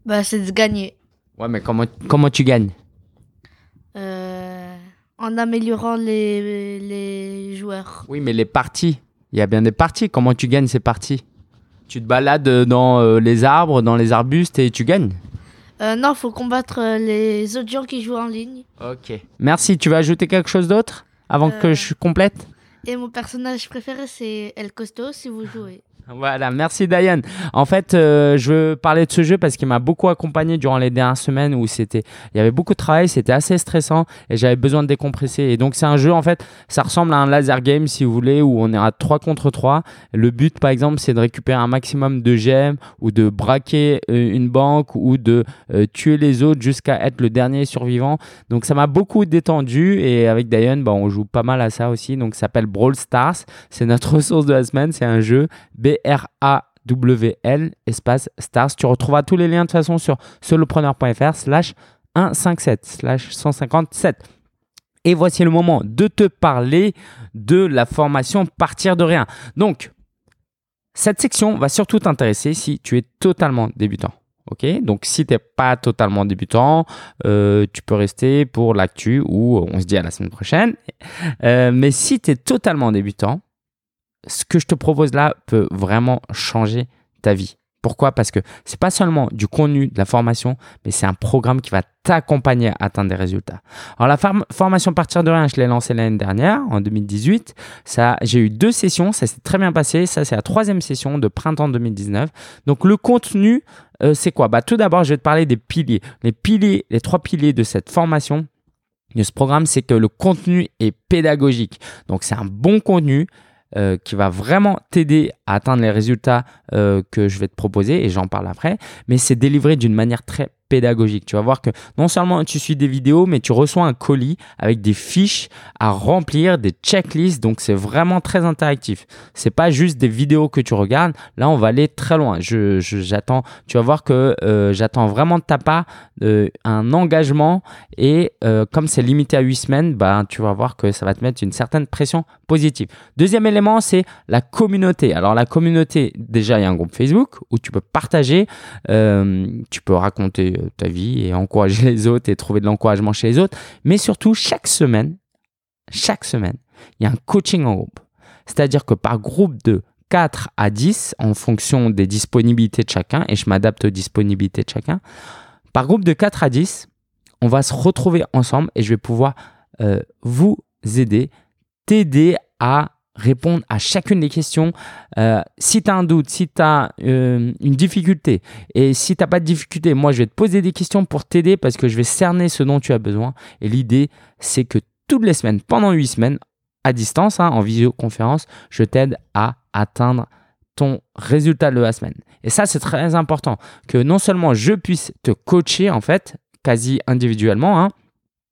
Bah, c'est de gagner. Ouais, mais comment comment tu gagnes? En améliorant les, les joueurs. Oui, mais les parties. Il y a bien des parties. Comment tu gagnes ces parties? Tu te balades dans euh, les arbres, dans les arbustes et tu gagnes euh, Non, faut combattre euh, les autres gens qui jouent en ligne. Ok. Merci. Tu veux ajouter quelque chose d'autre avant que je complète? Et mon personnage préféré, c'est El Costo si vous jouez. Voilà, merci Diane. En fait, euh, je veux parler de ce jeu parce qu'il m'a beaucoup accompagné durant les dernières semaines où c'était, il y avait beaucoup de travail, c'était assez stressant et j'avais besoin de décompresser. Et donc c'est un jeu en fait, ça ressemble à un laser game si vous voulez où on est à 3 contre 3. Le but par exemple, c'est de récupérer un maximum de gemmes ou de braquer euh, une banque ou de euh, tuer les autres jusqu'à être le dernier survivant. Donc ça m'a beaucoup détendu et avec Diane, bah, on joue pas mal à ça aussi. Donc ça s'appelle Brawl Stars. C'est notre ressource de la semaine, c'est un jeu B R-A-W-L-S-T-A-R-S. WL espace stars. Tu retrouveras tous les liens de façon sur solopreneur.fr slash 157 slash 157. Et voici le moment de te parler de la formation Partir de rien. Donc, cette section va surtout t'intéresser si tu es totalement débutant. Ok, donc si tu n'es pas totalement débutant, euh, tu peux rester pour l'actu ou on se dit à la semaine prochaine. Euh, mais si tu es totalement débutant, ce que je te propose là peut vraiment changer ta vie. Pourquoi? Parce que c'est pas seulement du contenu, de la formation, mais c'est un programme qui va t'accompagner à atteindre des résultats. Alors la formation partir de rien, je l'ai lancée l'année dernière, en 2018. Ça, j'ai eu deux sessions, ça s'est très bien passé. Ça, c'est la troisième session de printemps 2019. Donc le contenu, euh, c'est quoi? Bah tout d'abord, je vais te parler des piliers. Les piliers, les trois piliers de cette formation de ce programme, c'est que le contenu est pédagogique. Donc c'est un bon contenu euh, qui va vraiment t'aider à atteindre les résultats euh, que je vais te proposer et j'en parle après, mais c'est délivré d'une manière très pédagogique. Tu vas voir que non seulement tu suis des vidéos, mais tu reçois un colis avec des fiches à remplir, des checklists. Donc c'est vraiment très interactif. C'est pas juste des vidéos que tu regardes. Là, on va aller très loin. Je, j'attends. Tu vas voir que euh, j'attends vraiment de ta part euh, un engagement et euh, comme c'est limité à 8 semaines, bah, tu vas voir que ça va te mettre une certaine pression positive. Deuxième élément, c'est la communauté. Alors la communauté, déjà, il y a un groupe Facebook où tu peux partager, tu peux raconter ta vie et encourager les autres et trouver de l'encouragement chez les autres. Mais surtout, chaque semaine, chaque semaine, il y a un coaching en groupe. C'est-à-dire que par groupe de 4 à 10, en fonction des disponibilités de chacun, et je m'adapte aux disponibilités de chacun, par groupe de 4 à 10, on va se retrouver ensemble et je vais pouvoir euh, vous aider, t'aider à répondre à chacune des questions. Euh, si tu as un doute, si tu as euh, une difficulté et si tu n'as pas de difficulté, moi je vais te poser des questions pour t'aider parce que je vais cerner ce dont tu as besoin. Et l'idée, c'est que toutes les semaines, pendant huit semaines, à distance, hein, en visioconférence, je t'aide à atteindre ton résultat de la semaine. Et ça, c'est très important que non seulement je puisse te coacher en fait, quasi individuellement, hein,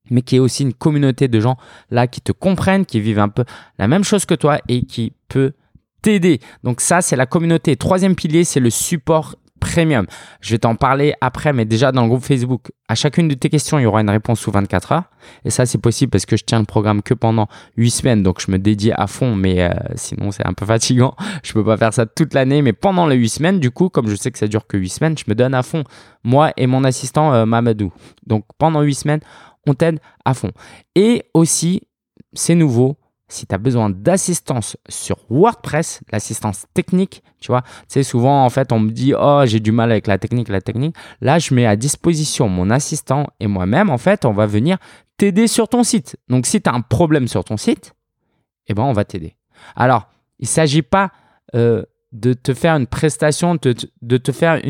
mais qui est aussi une communauté de gens là qui te comprennent, qui vivent un peu la même chose que toi et qui peut t'aider. Donc ça, c'est la communauté. Troisième pilier, c'est le support premium. Je vais t'en parler après, mais déjà dans le groupe Facebook, à chacune de tes questions, il y aura une réponse sous 24 heures. Et ça, c'est possible parce que je tiens le programme que pendant 8 semaines, donc je me dédie à fond, mais euh, sinon c'est un peu fatigant. Je peux pas faire ça toute l'année, mais pendant les 8 semaines, du coup, comme je sais que ça dure que 8 semaines, je me donne à fond, moi et mon assistant euh, Mamadou. Donc pendant 8 semaines, on t'aide à fond. Et aussi, c'est nouveau, si tu as besoin d'assistance sur WordPress, l'assistance technique, tu vois, c'est souvent en fait on me dit "Oh, j'ai du mal avec la technique, la technique." Là, je mets à disposition mon assistant et moi-même en fait, on va venir t'aider sur ton site. Donc si tu as un problème sur ton site, eh ben on va t'aider. Alors, il s'agit pas euh, de te faire une prestation, de, de te faire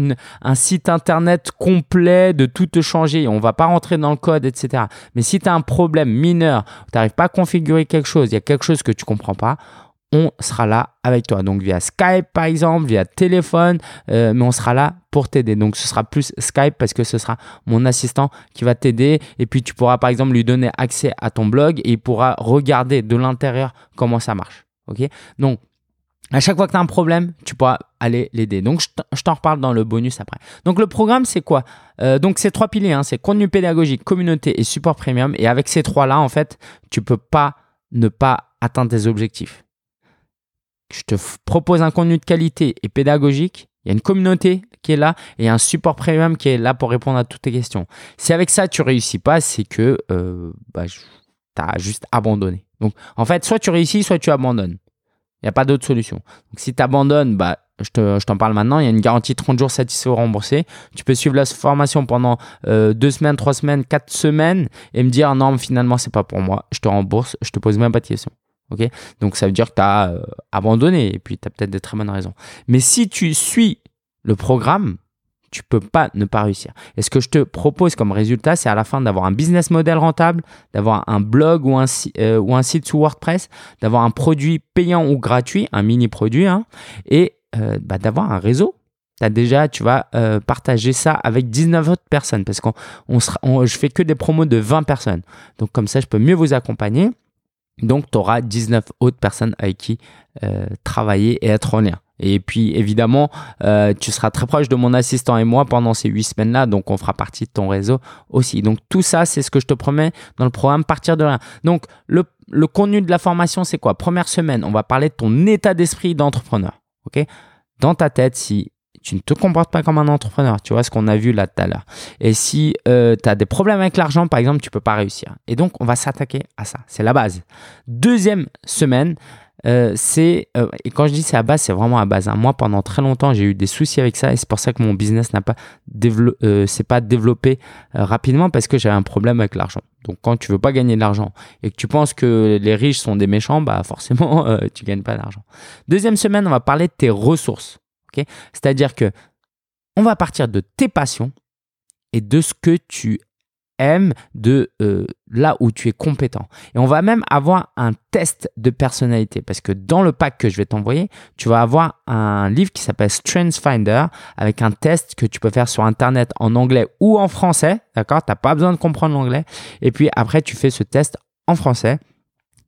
un site internet complet, de tout te changer. On va pas rentrer dans le code, etc. Mais si tu as un problème mineur, tu n'arrives pas à configurer quelque chose, il y a quelque chose que tu comprends pas, on sera là avec toi. Donc via Skype par exemple, via téléphone, euh, mais on sera là pour t'aider. Donc ce sera plus Skype parce que ce sera mon assistant qui va t'aider. Et puis tu pourras par exemple lui donner accès à ton blog et il pourra regarder de l'intérieur comment ça marche. Ok? Donc à chaque fois que tu as un problème, tu pourras aller l'aider. Donc, je t'en reparle dans le bonus après. Donc, le programme, c'est quoi? Euh, Donc, c'est trois piliers. Hein. c'est contenu pédagogique, communauté et support premium. Et avec ces trois-là, en fait, tu peux pas ne pas atteindre tes objectifs. Je te propose un contenu de qualité et pédagogique. Il y a une communauté qui est là et un support premium qui est là pour répondre à toutes tes questions. Si avec ça, tu réussis pas, c'est que euh, bah, tu as juste abandonné. Donc, en fait, soit tu réussis, soit tu abandonnes. Il n'y a pas d'autre solution. Donc, si tu abandonnes, bah, je, te, je t'en parle maintenant. Il y a une garantie 30 jours satisfait ou remboursé. Tu peux suivre la formation pendant euh, deux semaines, trois semaines, quatre semaines et me dire non, finalement, c'est pas pour moi. Je te rembourse, je te pose même pas de questions. ok? Donc, ça veut dire que tu as euh, abandonné et puis tu as peut-être des très bonnes raisons. Mais si tu suis le programme, tu peux pas ne pas réussir. Et ce que je te propose comme résultat, c'est à la fin d'avoir un business model rentable, d'avoir un blog ou un, euh, site sous WordPress, d'avoir un produit payant ou gratuit, un mini produit, hein, et euh, bah, d'avoir un réseau. As déjà, tu vas euh, partager ça avec 19 autres personnes parce qu'on on sera, je fais que des promos de 20 personnes. Donc comme ça, je peux mieux vous accompagner. Donc tu auras 19 autres personnes avec qui travailler et être en lien. Et puis évidemment, euh, tu seras très proche de mon assistant et moi pendant ces huit semaines-là, donc on fera partie de ton réseau aussi. Donc tout ça, c'est ce que je te promets dans le programme Partir de rien. Donc le, contenu de la formation, c'est quoi? Première semaine, on va parler de ton état d'esprit d'entrepreneur. Ok? Dans ta tête, si tu ne te comportes pas comme un entrepreneur, tu vois ce qu'on a vu là tout à l'heure. Et si euh, tu as des problèmes avec l'argent, par exemple, tu peux pas réussir. Et donc, on va s'attaquer à ça. C'est la base. Deuxième semaine, euh, c'est euh, et quand je dis c'est à base, c'est vraiment à base. Hein. Moi, pendant très longtemps, j'ai eu des soucis avec ça et c'est pour ça que mon business n'a pas développé, s'est pas développé rapidement parce que j'avais un problème avec l'argent. Donc, quand tu veux pas gagner de l'argent et que tu penses que les riches sont des méchants, bah forcément, tu gagnes pas d'argent. Deuxième semaine, on va parler de tes ressources. C'est-à-dire que on va partir de tes passions et de ce que tu de euh, là où tu es compétent. Et on va même avoir un test de personnalité parce que dans le pack que je vais t'envoyer, tu vas avoir un livre qui s'appelle Strengths Finder avec un test que tu peux faire sur Internet en anglais ou en français. D'accord? Tu n'as pas besoin de comprendre l'anglais. Et puis après, tu fais ce test en français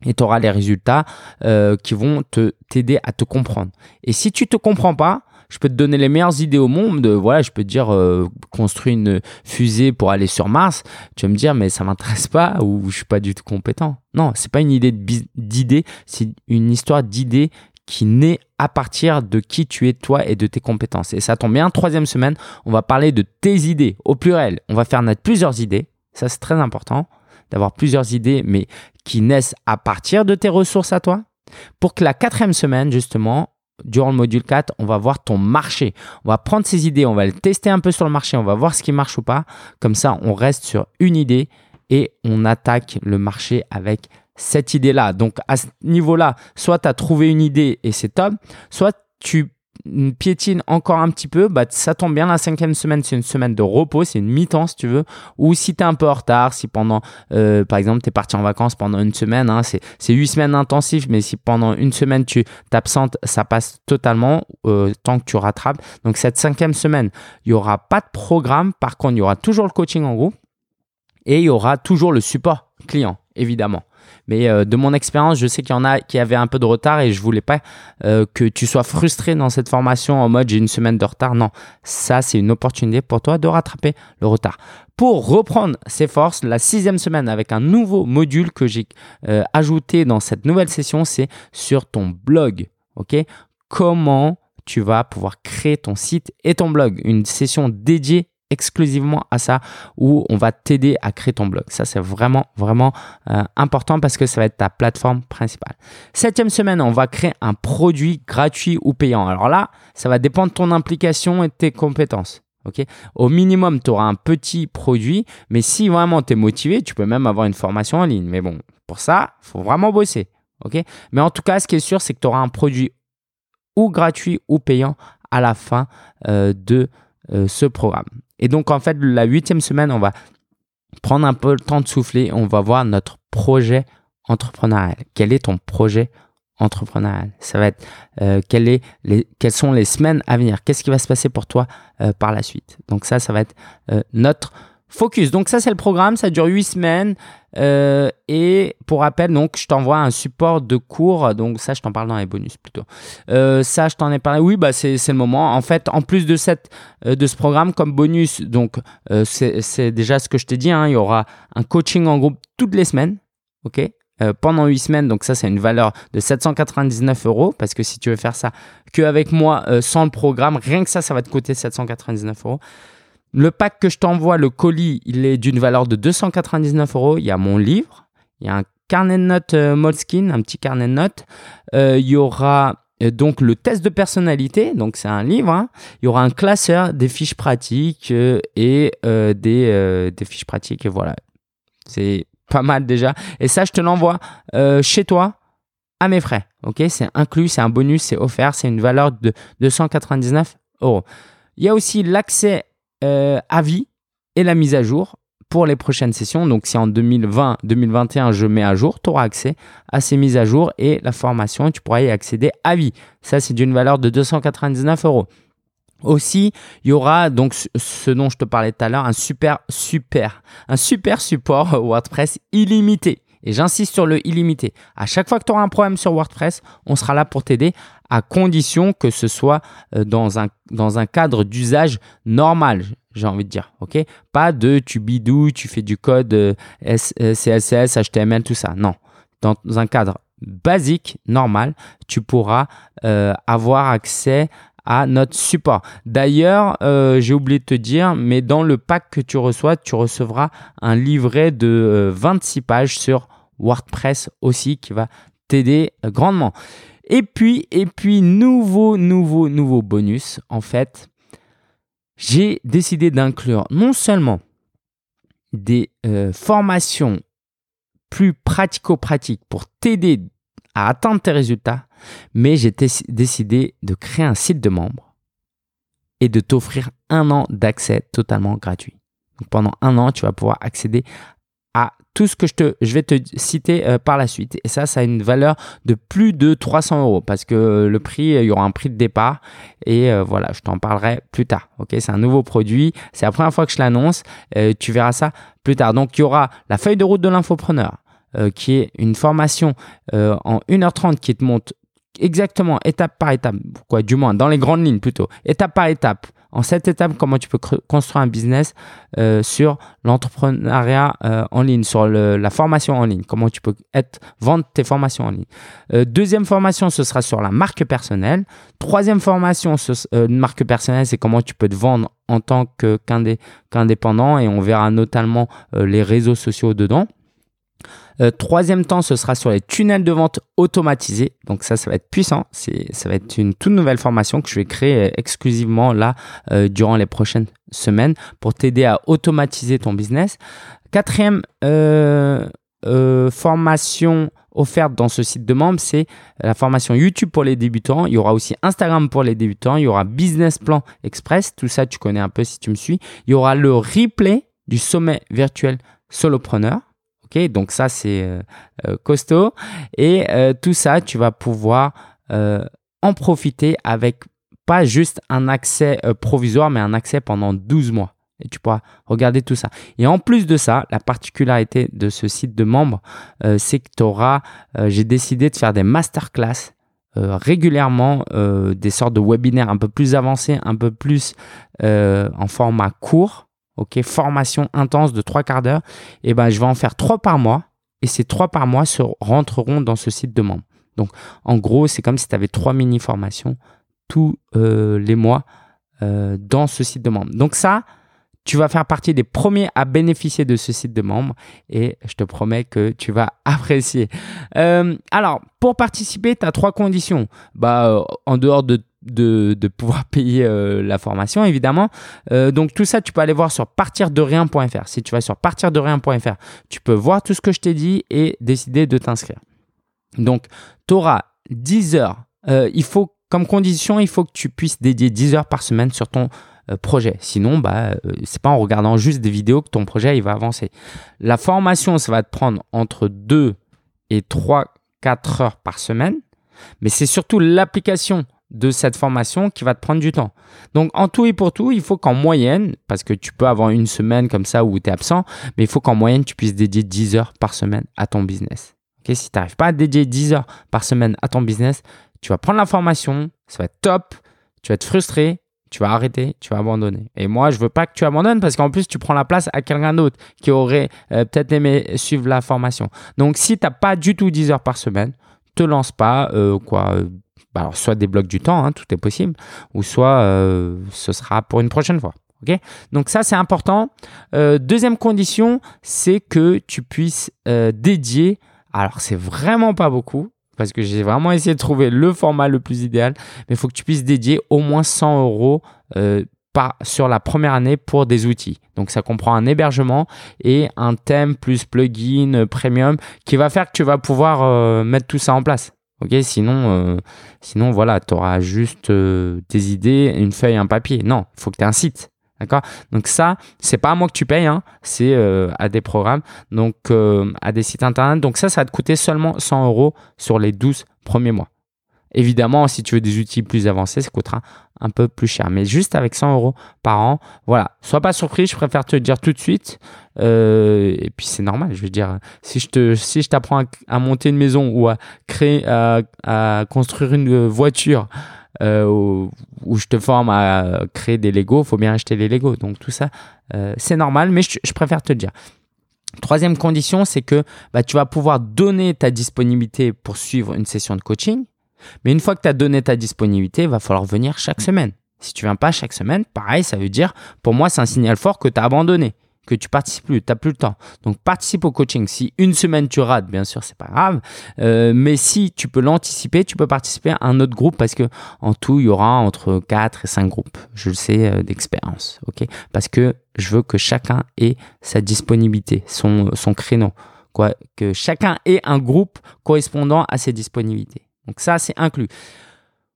et tu auras les résultats euh, qui vont te t'aider à te comprendre. Et si tu te comprends pas, je peux te donner les meilleures idées au monde. Voilà, je peux te dire euh, construire une fusée pour aller sur Mars. Tu vas me dire mais ça m'intéresse pas ou je suis pas du tout compétent. Non, c'est pas une idée d'idée, c'est une histoire d'idée qui naît à partir de qui tu es toi et de tes compétences. Et ça tombe bien, troisième semaine, on va parler de tes idées au pluriel. On va faire naître plusieurs idées. Ça, c'est très important d'avoir plusieurs idées, mais qui naissent à partir de tes ressources à toi. Pour que la quatrième semaine, justement, durant le module 4, on va voir ton marché. On va prendre ces idées, on va les tester un peu sur le marché, on va voir ce qui marche ou pas. Comme ça, on reste sur une idée et on attaque le marché avec cette idée-là. Donc à ce niveau-là, soit tu as trouvé une idée et c'est top, soit tu piétine encore un petit peu, bah, ça tombe bien. La cinquième semaine, c'est une semaine de repos, c'est une mi-temps si tu veux. Ou si tu es un peu en retard, si pendant, euh, par exemple, tu es parti en vacances pendant une semaine, hein, c'est huit semaines intensives, mais si pendant une semaine tu t'absentes, ça passe totalement euh, tant que tu rattrapes. Donc cette cinquième semaine, il n'y aura pas de programme. Par contre, il y aura toujours le coaching en groupe et il y aura toujours le support client, évidemment. Mais euh, de mon expérience, je sais qu'il y en a qui avaient un peu de retard et je voulais pas euh, que tu sois frustré dans cette formation en mode j'ai une semaine de retard. Non, ça c'est une opportunité pour toi de rattraper le retard. Pour reprendre ses forces, la sixième semaine avec un nouveau module que j'ai euh, ajouté dans cette nouvelle session, c'est sur ton blog. Ok? Comment tu vas pouvoir créer ton site et ton blog. Une session dédiée exclusivement à ça où on va t'aider à créer ton blog. Ça, c'est vraiment, vraiment euh, important parce que ça va être ta plateforme principale. Septième semaine, on va créer un produit gratuit ou payant. Alors là, ça va dépendre de ton implication et de tes compétences. Au minimum, tu auras un petit produit, mais si vraiment tu es motivé, tu peux même avoir une formation en ligne. Mais bon, pour ça, il faut vraiment bosser. mais en tout cas, ce qui est sûr, c'est que tu auras un produit ou gratuit ou payant à la fin euh, de euh, ce programme. Et donc, en fait, la huitième semaine, on va prendre un peu le temps de souffler. On va voir notre projet entrepreneurial. Quel est ton projet entrepreneurial? Ça va être euh, les, quelles sont les semaines à venir? Qu'est-ce qui va se passer pour toi euh, par la suite? Donc ça, ça va être euh, notre Focus. Donc ça c'est le programme, ça dure 8 semaines. Euh, et pour rappel, donc je t'envoie un support de cours. Donc ça je t'en parle dans les bonus plutôt. Euh, ça je t'en ai parlé. Oui bah c'est le moment. En fait en plus de cette euh, de ce programme comme bonus, donc c'est déjà ce que je t'ai dit. Hein, il y aura un coaching en groupe toutes les semaines. Ok? pendant 8 semaines, donc ça c'est une valeur de 799 euros parce que si tu veux faire ça qu'avec moi sans le programme, rien que ça, ça va te coûter 799 euros. Le pack que je t'envoie, le colis, il est d'une valeur de 299 euros. Il y a mon livre, il y a un carnet de notes euh, un petit carnet de notes. Euh, il y aura euh, donc le test de personnalité, donc c'est un livre. Hein. Il y aura un classeur, des fiches pratiques et des, des fiches pratiques. Voilà, c'est pas mal déjà. Et ça, je te l'envoie chez toi à mes frais. Ok, c'est inclus, c'est un bonus, c'est offert, c'est une valeur de 299 euros. Il y a aussi l'accès euh, avis et la mise à jour pour les prochaines sessions. Donc si en 2020-2021 je mets à jour, tu auras accès à ces mises à jour et la formation, tu pourras y accéder à vie. Ça, c'est d'une valeur de 299 euros. Aussi, il y aura donc ce dont je te parlais tout à l'heure, un super, super, un super support WordPress illimité Et j'insiste sur le illimité. À chaque fois que tu auras un problème sur WordPress, on sera là pour t'aider à condition que ce soit euh, dans un, dans un cadre d'usage normal, j'ai envie de dire. ok? Pas de tu bidouilles, tu fais du code euh, CSS, HTML, tout ça. Non. Dans un cadre basique, normal, tu pourras euh, avoir accès à notre support. D'ailleurs, euh, j'ai oublié de te dire, mais dans le pack que tu reçois, tu recevras un livret de 26 pages sur WordPress aussi qui va t'aider grandement. Et puis, et puis, nouveau, nouveau, nouveau bonus. En fait, j'ai décidé d'inclure non seulement des euh, formations plus pratico-pratiques pour t'aider à atteindre tes résultats, mais j'ai décidé de créer un site de membres et de t'offrir un an d'accès totalement gratuit. Pendant un an, tu vas pouvoir accéder tout ce que je, te, vais te citer euh, par la suite. Et ça, ça a une valeur de plus de 300 euros parce que le prix, il y aura un prix de départ. Et euh, voilà, je t'en parlerai plus tard. Ok, c'est un nouveau produit. C'est la première fois que je l'annonce. Euh, tu verras ça plus tard. Donc, il y aura la feuille de route de l'infopreneur. qui est une formation en 1h30 qui te montre exactement étape par étape, quoi, du moins dans les grandes lignes plutôt, étape par étape, en cette étape, comment tu peux construire un business euh, sur l'entrepreneuriat euh, en ligne, sur la formation en ligne, comment tu peux être, vendre tes formations en ligne. Euh, deuxième formation, ce sera sur la marque personnelle. Troisième formation, ce, marque personnelle, c'est comment tu peux te vendre en tant qu'indépendant et on verra notamment les réseaux sociaux dedans. Euh, troisième temps, ce sera sur les tunnels de vente automatisés. Donc ça, ça va être puissant. C'est, ça va être une toute nouvelle formation que je vais créer euh, exclusivement là euh, durant les prochaines semaines pour t'aider à automatiser ton business. Quatrième formation offerte dans ce site de membres, c'est la formation YouTube pour les débutants. Il y aura aussi Instagram pour les débutants. Il y aura Business Plan Express. Tout ça, tu connais un peu si tu me suis. Il y aura le replay du sommet virtuel solopreneur donc ça c'est euh, euh, costaud et euh, tout ça tu vas pouvoir en profiter avec pas juste un accès provisoire mais un accès pendant 12 mois et tu pourras regarder tout ça. Et en plus de ça, la particularité de ce site de membres, c'est que tu auras, j'ai décidé de faire des masterclass régulièrement, des sortes de webinaires un peu plus avancés, un peu plus en format court, ok, formation intense de trois quarts d'heure, et eh ben je vais en faire trois par mois, et ces trois par mois se rentreront dans ce site de membres. Donc en gros, c'est comme si tu avais trois mini-formations tous euh, les mois euh, dans ce site de membres. Donc ça, tu vas faire partie des premiers à bénéficier de ce site de membres et je te promets que tu vas apprécier. Euh, alors, pour participer, tu as trois conditions. Bah, en dehors de de, pouvoir payer euh, la formation, évidemment. Euh, donc tout ça, tu peux aller voir sur partirderien.fr. Si tu vas sur partirderien.fr, tu peux voir tout ce que je t'ai dit et décider de t'inscrire. Donc, tu auras 10 heures. Euh, il faut, comme condition, il faut que tu puisses dédier 10 heures par semaine sur ton projet. Sinon, bah, c'est pas en regardant juste des vidéos que ton projet il va avancer. La formation, ça va te prendre entre 2 et 3, 4 heures par semaine. Mais c'est surtout l'application de cette formation qui va te prendre du temps. Donc en tout et pour tout, il faut qu'en moyenne, parce que tu peux avoir une semaine comme ça où tu es absent, mais il faut qu'en moyenne, tu puisses dédier 10 heures par semaine à ton business. si tu n'arrives pas à dédier 10 heures par semaine à ton business, tu vas prendre la formation, ça va être top, tu vas être frustré, tu vas arrêter, tu vas abandonner. Et moi, je veux pas que tu abandonnes parce qu'en plus, tu prends la place à quelqu'un d'autre qui aurait euh, peut-être aimé suivre la formation. Donc si tu n'as pas du tout 10 heures par semaine, te lance pas, euh, quoi alors, soit débloque du temps, hein, tout est possible, ou soit euh, ce sera pour une prochaine fois. ok? Donc ça, c'est important. Euh, deuxième condition, c'est que tu puisses euh, dédier, alors c'est vraiment pas beaucoup, parce que j'ai vraiment essayé de trouver le format le plus idéal, mais il faut que tu puisses dédier au moins 100 euros sur la première année pour des outils. Donc ça comprend un hébergement et un thème plus plugin premium qui va faire que tu vas pouvoir mettre tout ça en place. Ok, sinon, euh, sinon voilà, tu auras juste euh, des idées, une feuille, un papier. Non, il faut que tu aies un site. D'accord? Donc ça, c'est pas à moi que tu payes, hein, c'est euh, à des programmes, donc à des sites internet. Donc ça, ça va te coûter seulement 100 euros sur les 12 premiers mois. Évidemment, si tu veux des outils plus avancés, ça coûtera un peu plus cher. Mais juste avec 100 euros par an, voilà. Sois pas surpris, je préfère te le dire tout de suite. Euh, et puis c'est normal, je veux dire, si je te, si je t'apprends à, monter une maison ou à créer, à, à construire une voiture, euh, ou, je te forme à créer des Legos, faut bien acheter les Legos. Donc tout ça, euh, c'est normal, mais je, je préfère te le dire. Troisième condition, c'est que bah, tu vas pouvoir donner ta disponibilité pour suivre une session de coaching. Mais une fois que tu as donné ta disponibilité, il va falloir venir chaque semaine. Si tu viens pas chaque semaine, pareil, ça veut dire, pour moi, c'est un signal fort que tu as abandonné, que tu participes plus, tu n'as plus le temps. Donc participe au coaching. Si une semaine tu rates, bien sûr, c'est pas grave. Euh, mais si tu peux l'anticiper, tu peux participer à un autre groupe parce que en tout, il y aura entre 4 et 5 groupes. Je le sais euh, d'expérience. parce que je veux que chacun ait sa disponibilité, son, son créneau. Quoi, que chacun ait un groupe correspondant à ses disponibilités. Donc ça, c'est inclus.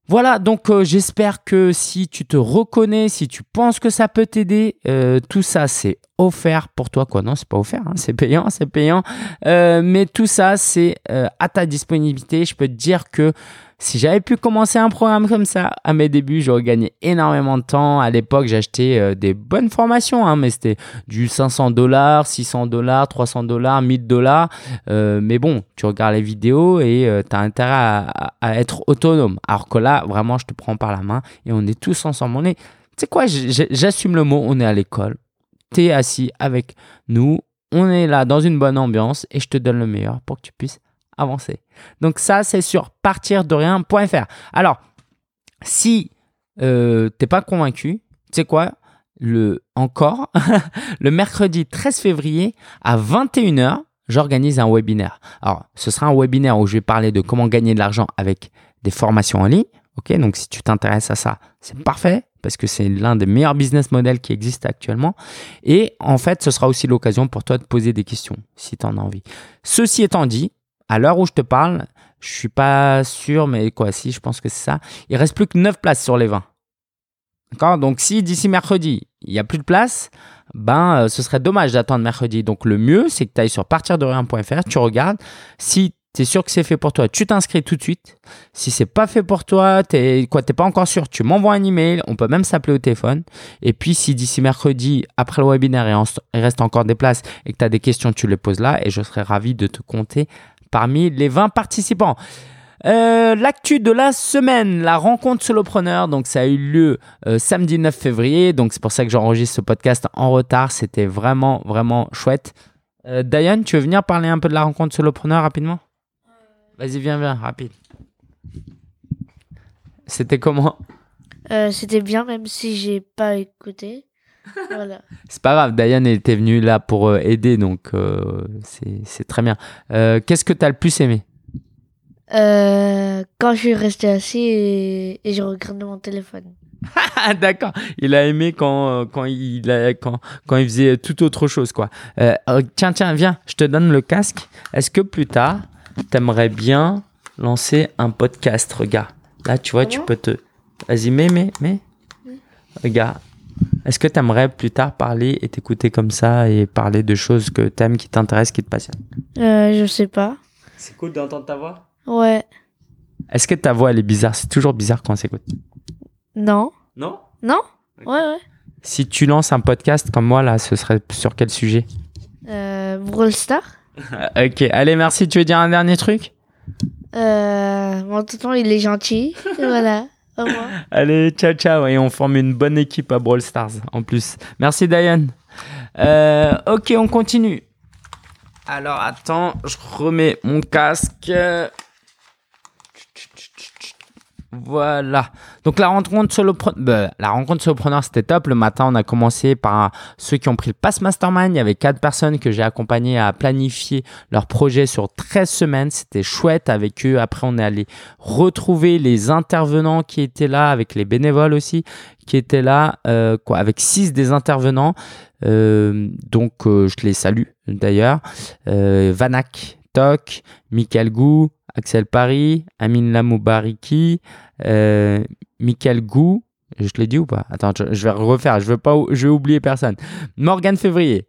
Voilà, donc euh, j'espère que si tu te reconnais, si tu penses que ça peut t'aider, euh, tout ça c'est offert pour toi. Quoi, non, c'est pas offert, hein, c'est payant, c'est payant. Euh, mais tout ça c'est à ta disponibilité. Je peux te dire que si j'avais pu commencer un programme comme ça à mes débuts, j'aurais gagné énormément de temps. À l'époque, j'achetais euh, des bonnes formations, hein, mais c'était du 500 dollars, 600 dollars, 300 dollars, 1000 dollars. Euh, mais bon, tu regardes les vidéos et tu as intérêt à, être autonome. Alors que là, vraiment, je te prends par la main et on est tous ensemble. On est, tu sais quoi, j'assume le mot, on est à l'école. Tu es assis avec nous. On est là dans une bonne ambiance et je te donne le meilleur pour que tu puisses avancer. Donc ça, c'est sur partirderian.fr. Alors, si euh, t'es pas convaincu, tu sais quoi? Le, Encore, le mercredi 13 février à 21h, j'organise un webinaire. Alors, ce sera un webinaire où je vais parler de comment gagner de l'argent avec des formations en ligne. Ok, donc si tu t'intéresses à ça, c'est parfait parce que c'est l'un des meilleurs business models qui existent actuellement. Et en fait, ce sera aussi l'occasion pour toi de poser des questions si tu en as envie. Ceci étant dit, à l'heure où je te parle, je suis pas sûr, mais quoi, si, je pense que c'est ça. Il reste plus que 9 places sur les 20. D'accord? Donc, si d'ici mercredi, il n'y a plus de place, ben, euh, ce serait dommage d'attendre mercredi. Donc, le mieux, c'est que tu ailles sur partirderian.fr, tu regardes. Si tu es sûr que c'est fait pour toi, tu t'inscris tout de suite. Si c'est pas fait pour toi, tu quoi, t'es pas encore sûr, tu m'envoies un email. On peut même s'appeler au téléphone. Et puis, si d'ici mercredi, après le webinaire, il reste encore des places et que tu as des questions, tu les poses là et je serai ravi de te compter parmi les 20 participants. Euh, L'actu de la semaine, la rencontre solopreneur, donc ça a eu lieu euh, samedi 9 février, donc c'est pour ça que j'enregistre ce podcast en retard, c'était vraiment vraiment chouette. Euh, Diane, tu veux venir parler un peu de la rencontre solopreneur rapidement? Vas-y, viens, viens, rapide. C'était comment? Euh, C'était bien, même si j'ai pas écouté. Voilà. C'est pas grave, Diane était venue là pour euh, aider, donc euh, c'est très bien. Euh, Qu'est-ce que tu as le plus aimé? Euh, quand je suis resté assis et, et je regardais mon téléphone. D'accord, il a aimé quand, quand, il, a- quand, quand il faisait tout autre chose quoi. Euh, tiens, tiens, viens, je te donne le casque. Est-ce que plus tard, t'aimerais bien lancer un podcast Regarde, là tu vois, tu peux te... Vas-y, mets, mets, mets. Regarde. Est-ce que t'aimerais plus tard parler et t'écouter comme ça et parler de choses que t'aimes, qui t'intéressent, qui te passionnent? Euh, je sais pas. C'est cool d'entendre ta voix. Ouais. Est-ce que ta voix elle est bizarre? C'est toujours bizarre quand on s'écoute. Non. Non? Non? Ouais, ouais. Si tu lances un podcast comme moi là, ce serait sur quel sujet? Euh, Brawl Star Ok, allez, merci. Tu veux dire un dernier truc? Euh, mon tonton, il est gentil. Voilà. Revoir. Allez, ciao, ciao. Et on forme une bonne équipe à Brawl Stars en plus. Merci, Diane. Euh, ok, on continue. Alors, attends, je remets mon casque. Voilà. Donc la rencontre solopreneur, bah, la rencontre c'était top. Le matin, on a commencé par ceux qui ont pris le Pass Mastermind. Il y avait quatre personnes que j'ai accompagnées à planifier leur projet sur 13 semaines. C'était chouette avec eux. Après, on est allé retrouver les intervenants qui étaient là, avec les bénévoles aussi qui étaient là, euh, avec six des intervenants. Euh, donc, euh, je les salue d'ailleurs. Vanak Tok, Michael Gou, Axel Paris, Amin Lamoubariki, euh, Michael Gou, je te l'ai dit ou pas? Attends, je, vais refaire, je veux pas, je vais oublier personne. Morgan Février,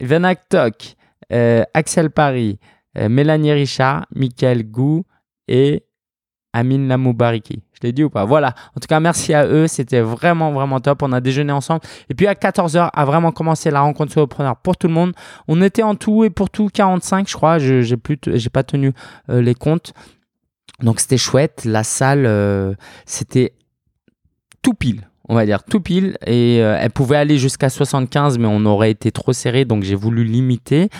Vanak Tok, euh, Axel Paris, euh, Mélanie Richard, Michael Gou et Amin Lamoubariki. Je l'ai dit ou pas Voilà. En tout cas, merci à eux. C'était vraiment, vraiment top. On a déjeuné ensemble. Et puis à 14h, a vraiment commencé la rencontre solopreneur pour tout le monde. On était en tout et pour tout 45, je crois. Je j'ai pas tenu euh, les comptes. Donc c'était chouette. La salle, euh, c'était tout pile on va dire tout pile et euh, elle pouvait aller jusqu'à 75 mais on aurait été trop serré donc j'ai voulu limiter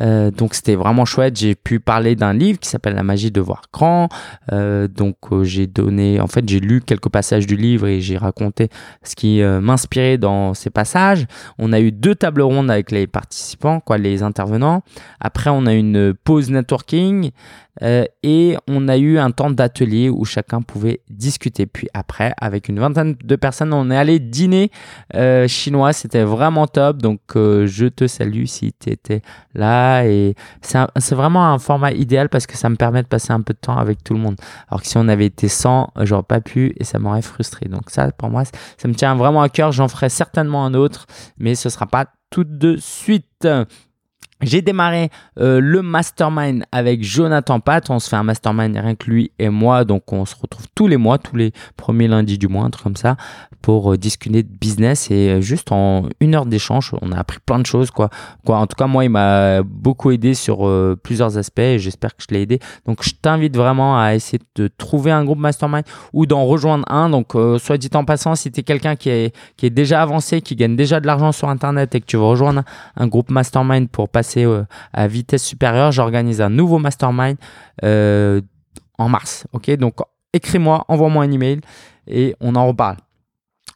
euh, donc c'était vraiment chouette. J'ai pu parler d'un livre qui s'appelle La magie de voir grand. Euh, donc euh, j'ai donné, en fait j'ai lu quelques passages du livre et j'ai raconté ce qui m'inspirait dans ces passages. On a eu deux tables rondes avec les participants, quoi, les intervenants. Après on a une pause networking et on a eu un temps d'atelier où chacun pouvait discuter. Puis après, avec une vingtaine de personnes, on est allé dîner chinois. C'était vraiment top. Donc je te salue si tu étais là et c'est vraiment un format idéal parce que ça me permet de passer un peu de temps avec tout le monde. Alors que si on avait été 100, j'aurais pas pu et ça m'aurait frustré. Donc ça, pour moi, ça me tient vraiment à cœur. J'en ferai certainement un autre, mais ce sera pas tout de suite. J'ai démarré euh, le mastermind avec Jonathan Pat. On se fait un mastermind rien que lui et moi. Donc on se retrouve tous les mois, tous les premiers lundis du mois, un truc comme ça, pour euh, discuter de business. Et euh, juste en une heure d'échange, on a appris plein de choses. Quoi. quoi en tout cas, moi, il m'a beaucoup aidé sur plusieurs aspects et j'espère que je l'ai aidé. Donc je t'invite vraiment à essayer de trouver un groupe mastermind ou d'en rejoindre un. Donc soit dit en passant, si tu es quelqu'un qui est, qui est déjà avancé, qui gagne déjà de l'argent sur Internet et que tu veux rejoindre un groupe mastermind pour passer euh, à vitesse supérieure, j'organise un nouveau mastermind euh, en mars. Ok, donc écris-moi, envoie-moi un email et on en reparle.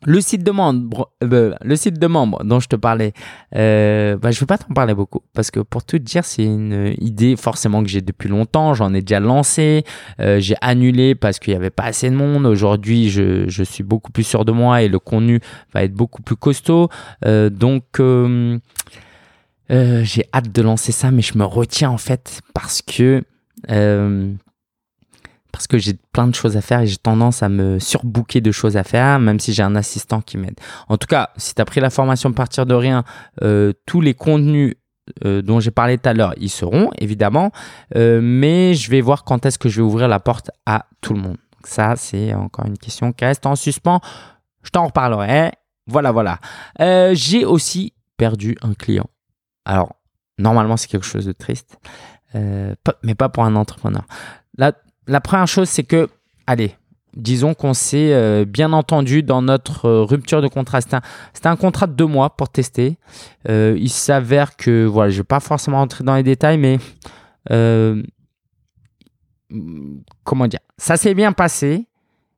Le site de membre, euh, le site de membre dont je te parlais, bah, je ne vais pas t'en parler beaucoup parce que pour tout dire, c'est une idée forcément que j'ai depuis longtemps. J'en ai déjà lancé, j'ai annulé parce qu'il n'y avait pas assez de monde. Aujourd'hui, je, je, suis beaucoup plus sûr de moi et le contenu va être beaucoup plus costaud. donc euh, j'ai hâte de lancer ça, mais je me retiens en fait parce que euh, parce que j'ai plein de choses à faire et j'ai tendance à me surbooker de choses à faire, même si j'ai un assistant qui m'aide. En tout cas, si tu as pris la formation partir de rien, euh, tous les contenus dont j'ai parlé tout à l'heure, ils seront évidemment, mais je vais voir quand est-ce que je vais ouvrir la porte à tout le monde. ça, c'est encore une question qui reste en suspens. Je t'en reparlerai. Voilà, voilà. j'ai aussi perdu un client. Alors, normalement, c'est quelque chose de triste, euh, mais pas pour un entrepreneur. La, première chose, c'est que, allez, disons qu'on s'est euh, bien entendu dans notre euh, rupture de contrat. C'était un, un, contrat de deux mois pour tester. il s'avère que, voilà, je ne vais pas forcément rentrer dans les détails, mais comment dire, ça s'est bien passé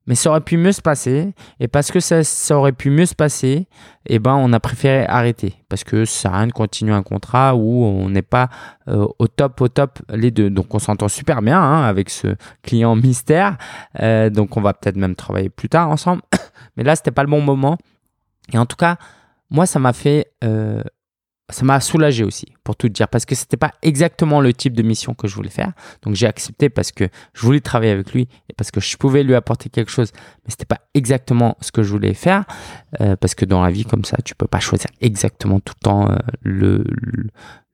mais ça aurait pu mieux se passer. Et parce que ça, ça aurait pu mieux se passer, eh ben, on a préféré arrêter. Parce que ça à rien de continuer un contrat où on n'est pas euh, au top, au top les deux. Donc on s'entend super bien hein, avec ce client mystère. Euh, donc on va peut-être même travailler plus tard ensemble. Mais là, c'était pas le bon moment. Et en tout cas, moi, ça m'a fait euh, ça m'a soulagé aussi, pour tout dire, parce que c'était pas exactement le type de mission que je voulais faire. Donc j'ai accepté parce que je voulais travailler avec lui et parce que je pouvais lui apporter quelque chose, mais c'était pas exactement ce que je voulais faire, euh, parce que dans la vie comme ça, tu peux pas choisir exactement tout le temps euh, le,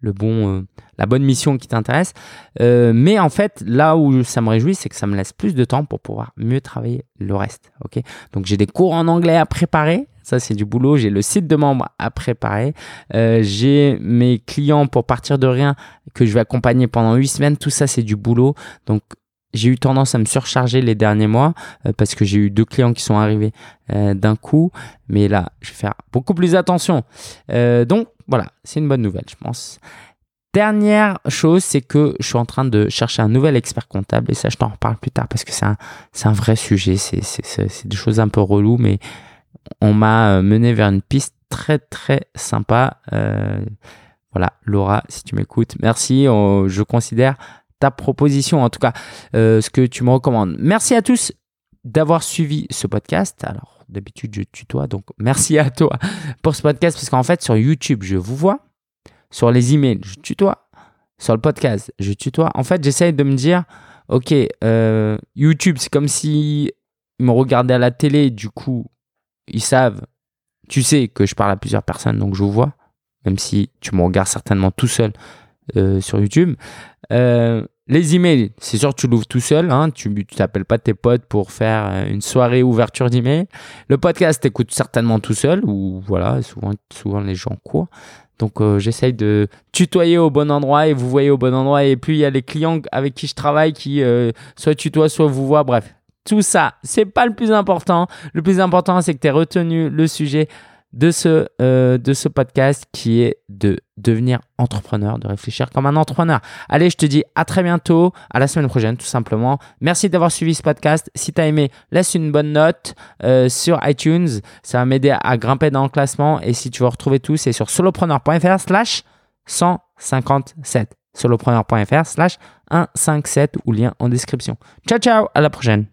le, bon, euh, la bonne mission qui t'intéresse. mais en fait, là où ça me réjouit, c'est que ça me laisse plus de temps pour pouvoir mieux travailler le reste. Ok, donc j'ai des cours en anglais à préparer ça, c'est du boulot. J'ai le site de membres à préparer. Euh, j'ai mes clients pour partir de rien que je vais accompagner pendant huit semaines. Tout ça, c'est du boulot. Donc, j'ai eu tendance à me surcharger les derniers mois euh, parce que j'ai eu deux clients qui sont arrivés euh, d'un coup. Mais là, je vais faire beaucoup plus attention. donc, voilà, c'est une bonne nouvelle, je pense. Dernière chose, c'est que je suis en train de chercher un nouvel expert comptable et ça, je t'en reparle plus tard parce que c'est un, vrai sujet. C'est des choses un peu reloues, mais on m'a euh, mené vers une piste très très sympa. Euh, voilà, Laura, si tu m'écoutes, merci. je considère ta proposition, en tout cas, euh, ce que tu me recommandes. Merci à tous d'avoir suivi ce podcast. Alors, d'habitude, je tutoie, donc merci à toi pour ce podcast, parce qu'en fait, sur YouTube, je vous vois. Sur les emails, je tutoie. Sur le podcast, je tutoie. En fait, j'essaye de me dire, ok, YouTube, c'est comme si me regardait à la télé, du coup, ils savent, tu sais que je parle à plusieurs personnes, donc je vous vois, même si tu me regardes certainement tout seul euh, sur YouTube. Euh, les emails, c'est sûr tu l'ouvres tout seul. Hein, tu n'appelles pas tes potes pour faire euh, une soirée ouverture d'email. Le podcast, t'écoutes certainement tout seul ou voilà, souvent, souvent les gens courent. Donc euh, j'essaye de tutoyer au bon endroit et vous voyez au bon endroit. Et puis il y a les clients avec qui je travaille qui euh, soit tutoient, soit vous voient. Bref, tout ça, c'est pas le plus important. Le plus important, c'est que tu aies retenu le sujet de ce, euh, de ce podcast qui est de devenir entrepreneur, de réfléchir comme un entrepreneur. Allez, je te dis à très bientôt, à la semaine prochaine tout simplement. Merci d'avoir suivi ce podcast. Si tu as aimé, laisse une bonne note euh, sur iTunes. Ça va m'aider à grimper dans le classement. Et si tu veux retrouver tout, c'est sur solopreneur.fr slash 157. solopreneur.fr slash 157 ou lien en description. Ciao, ciao, à la prochaine.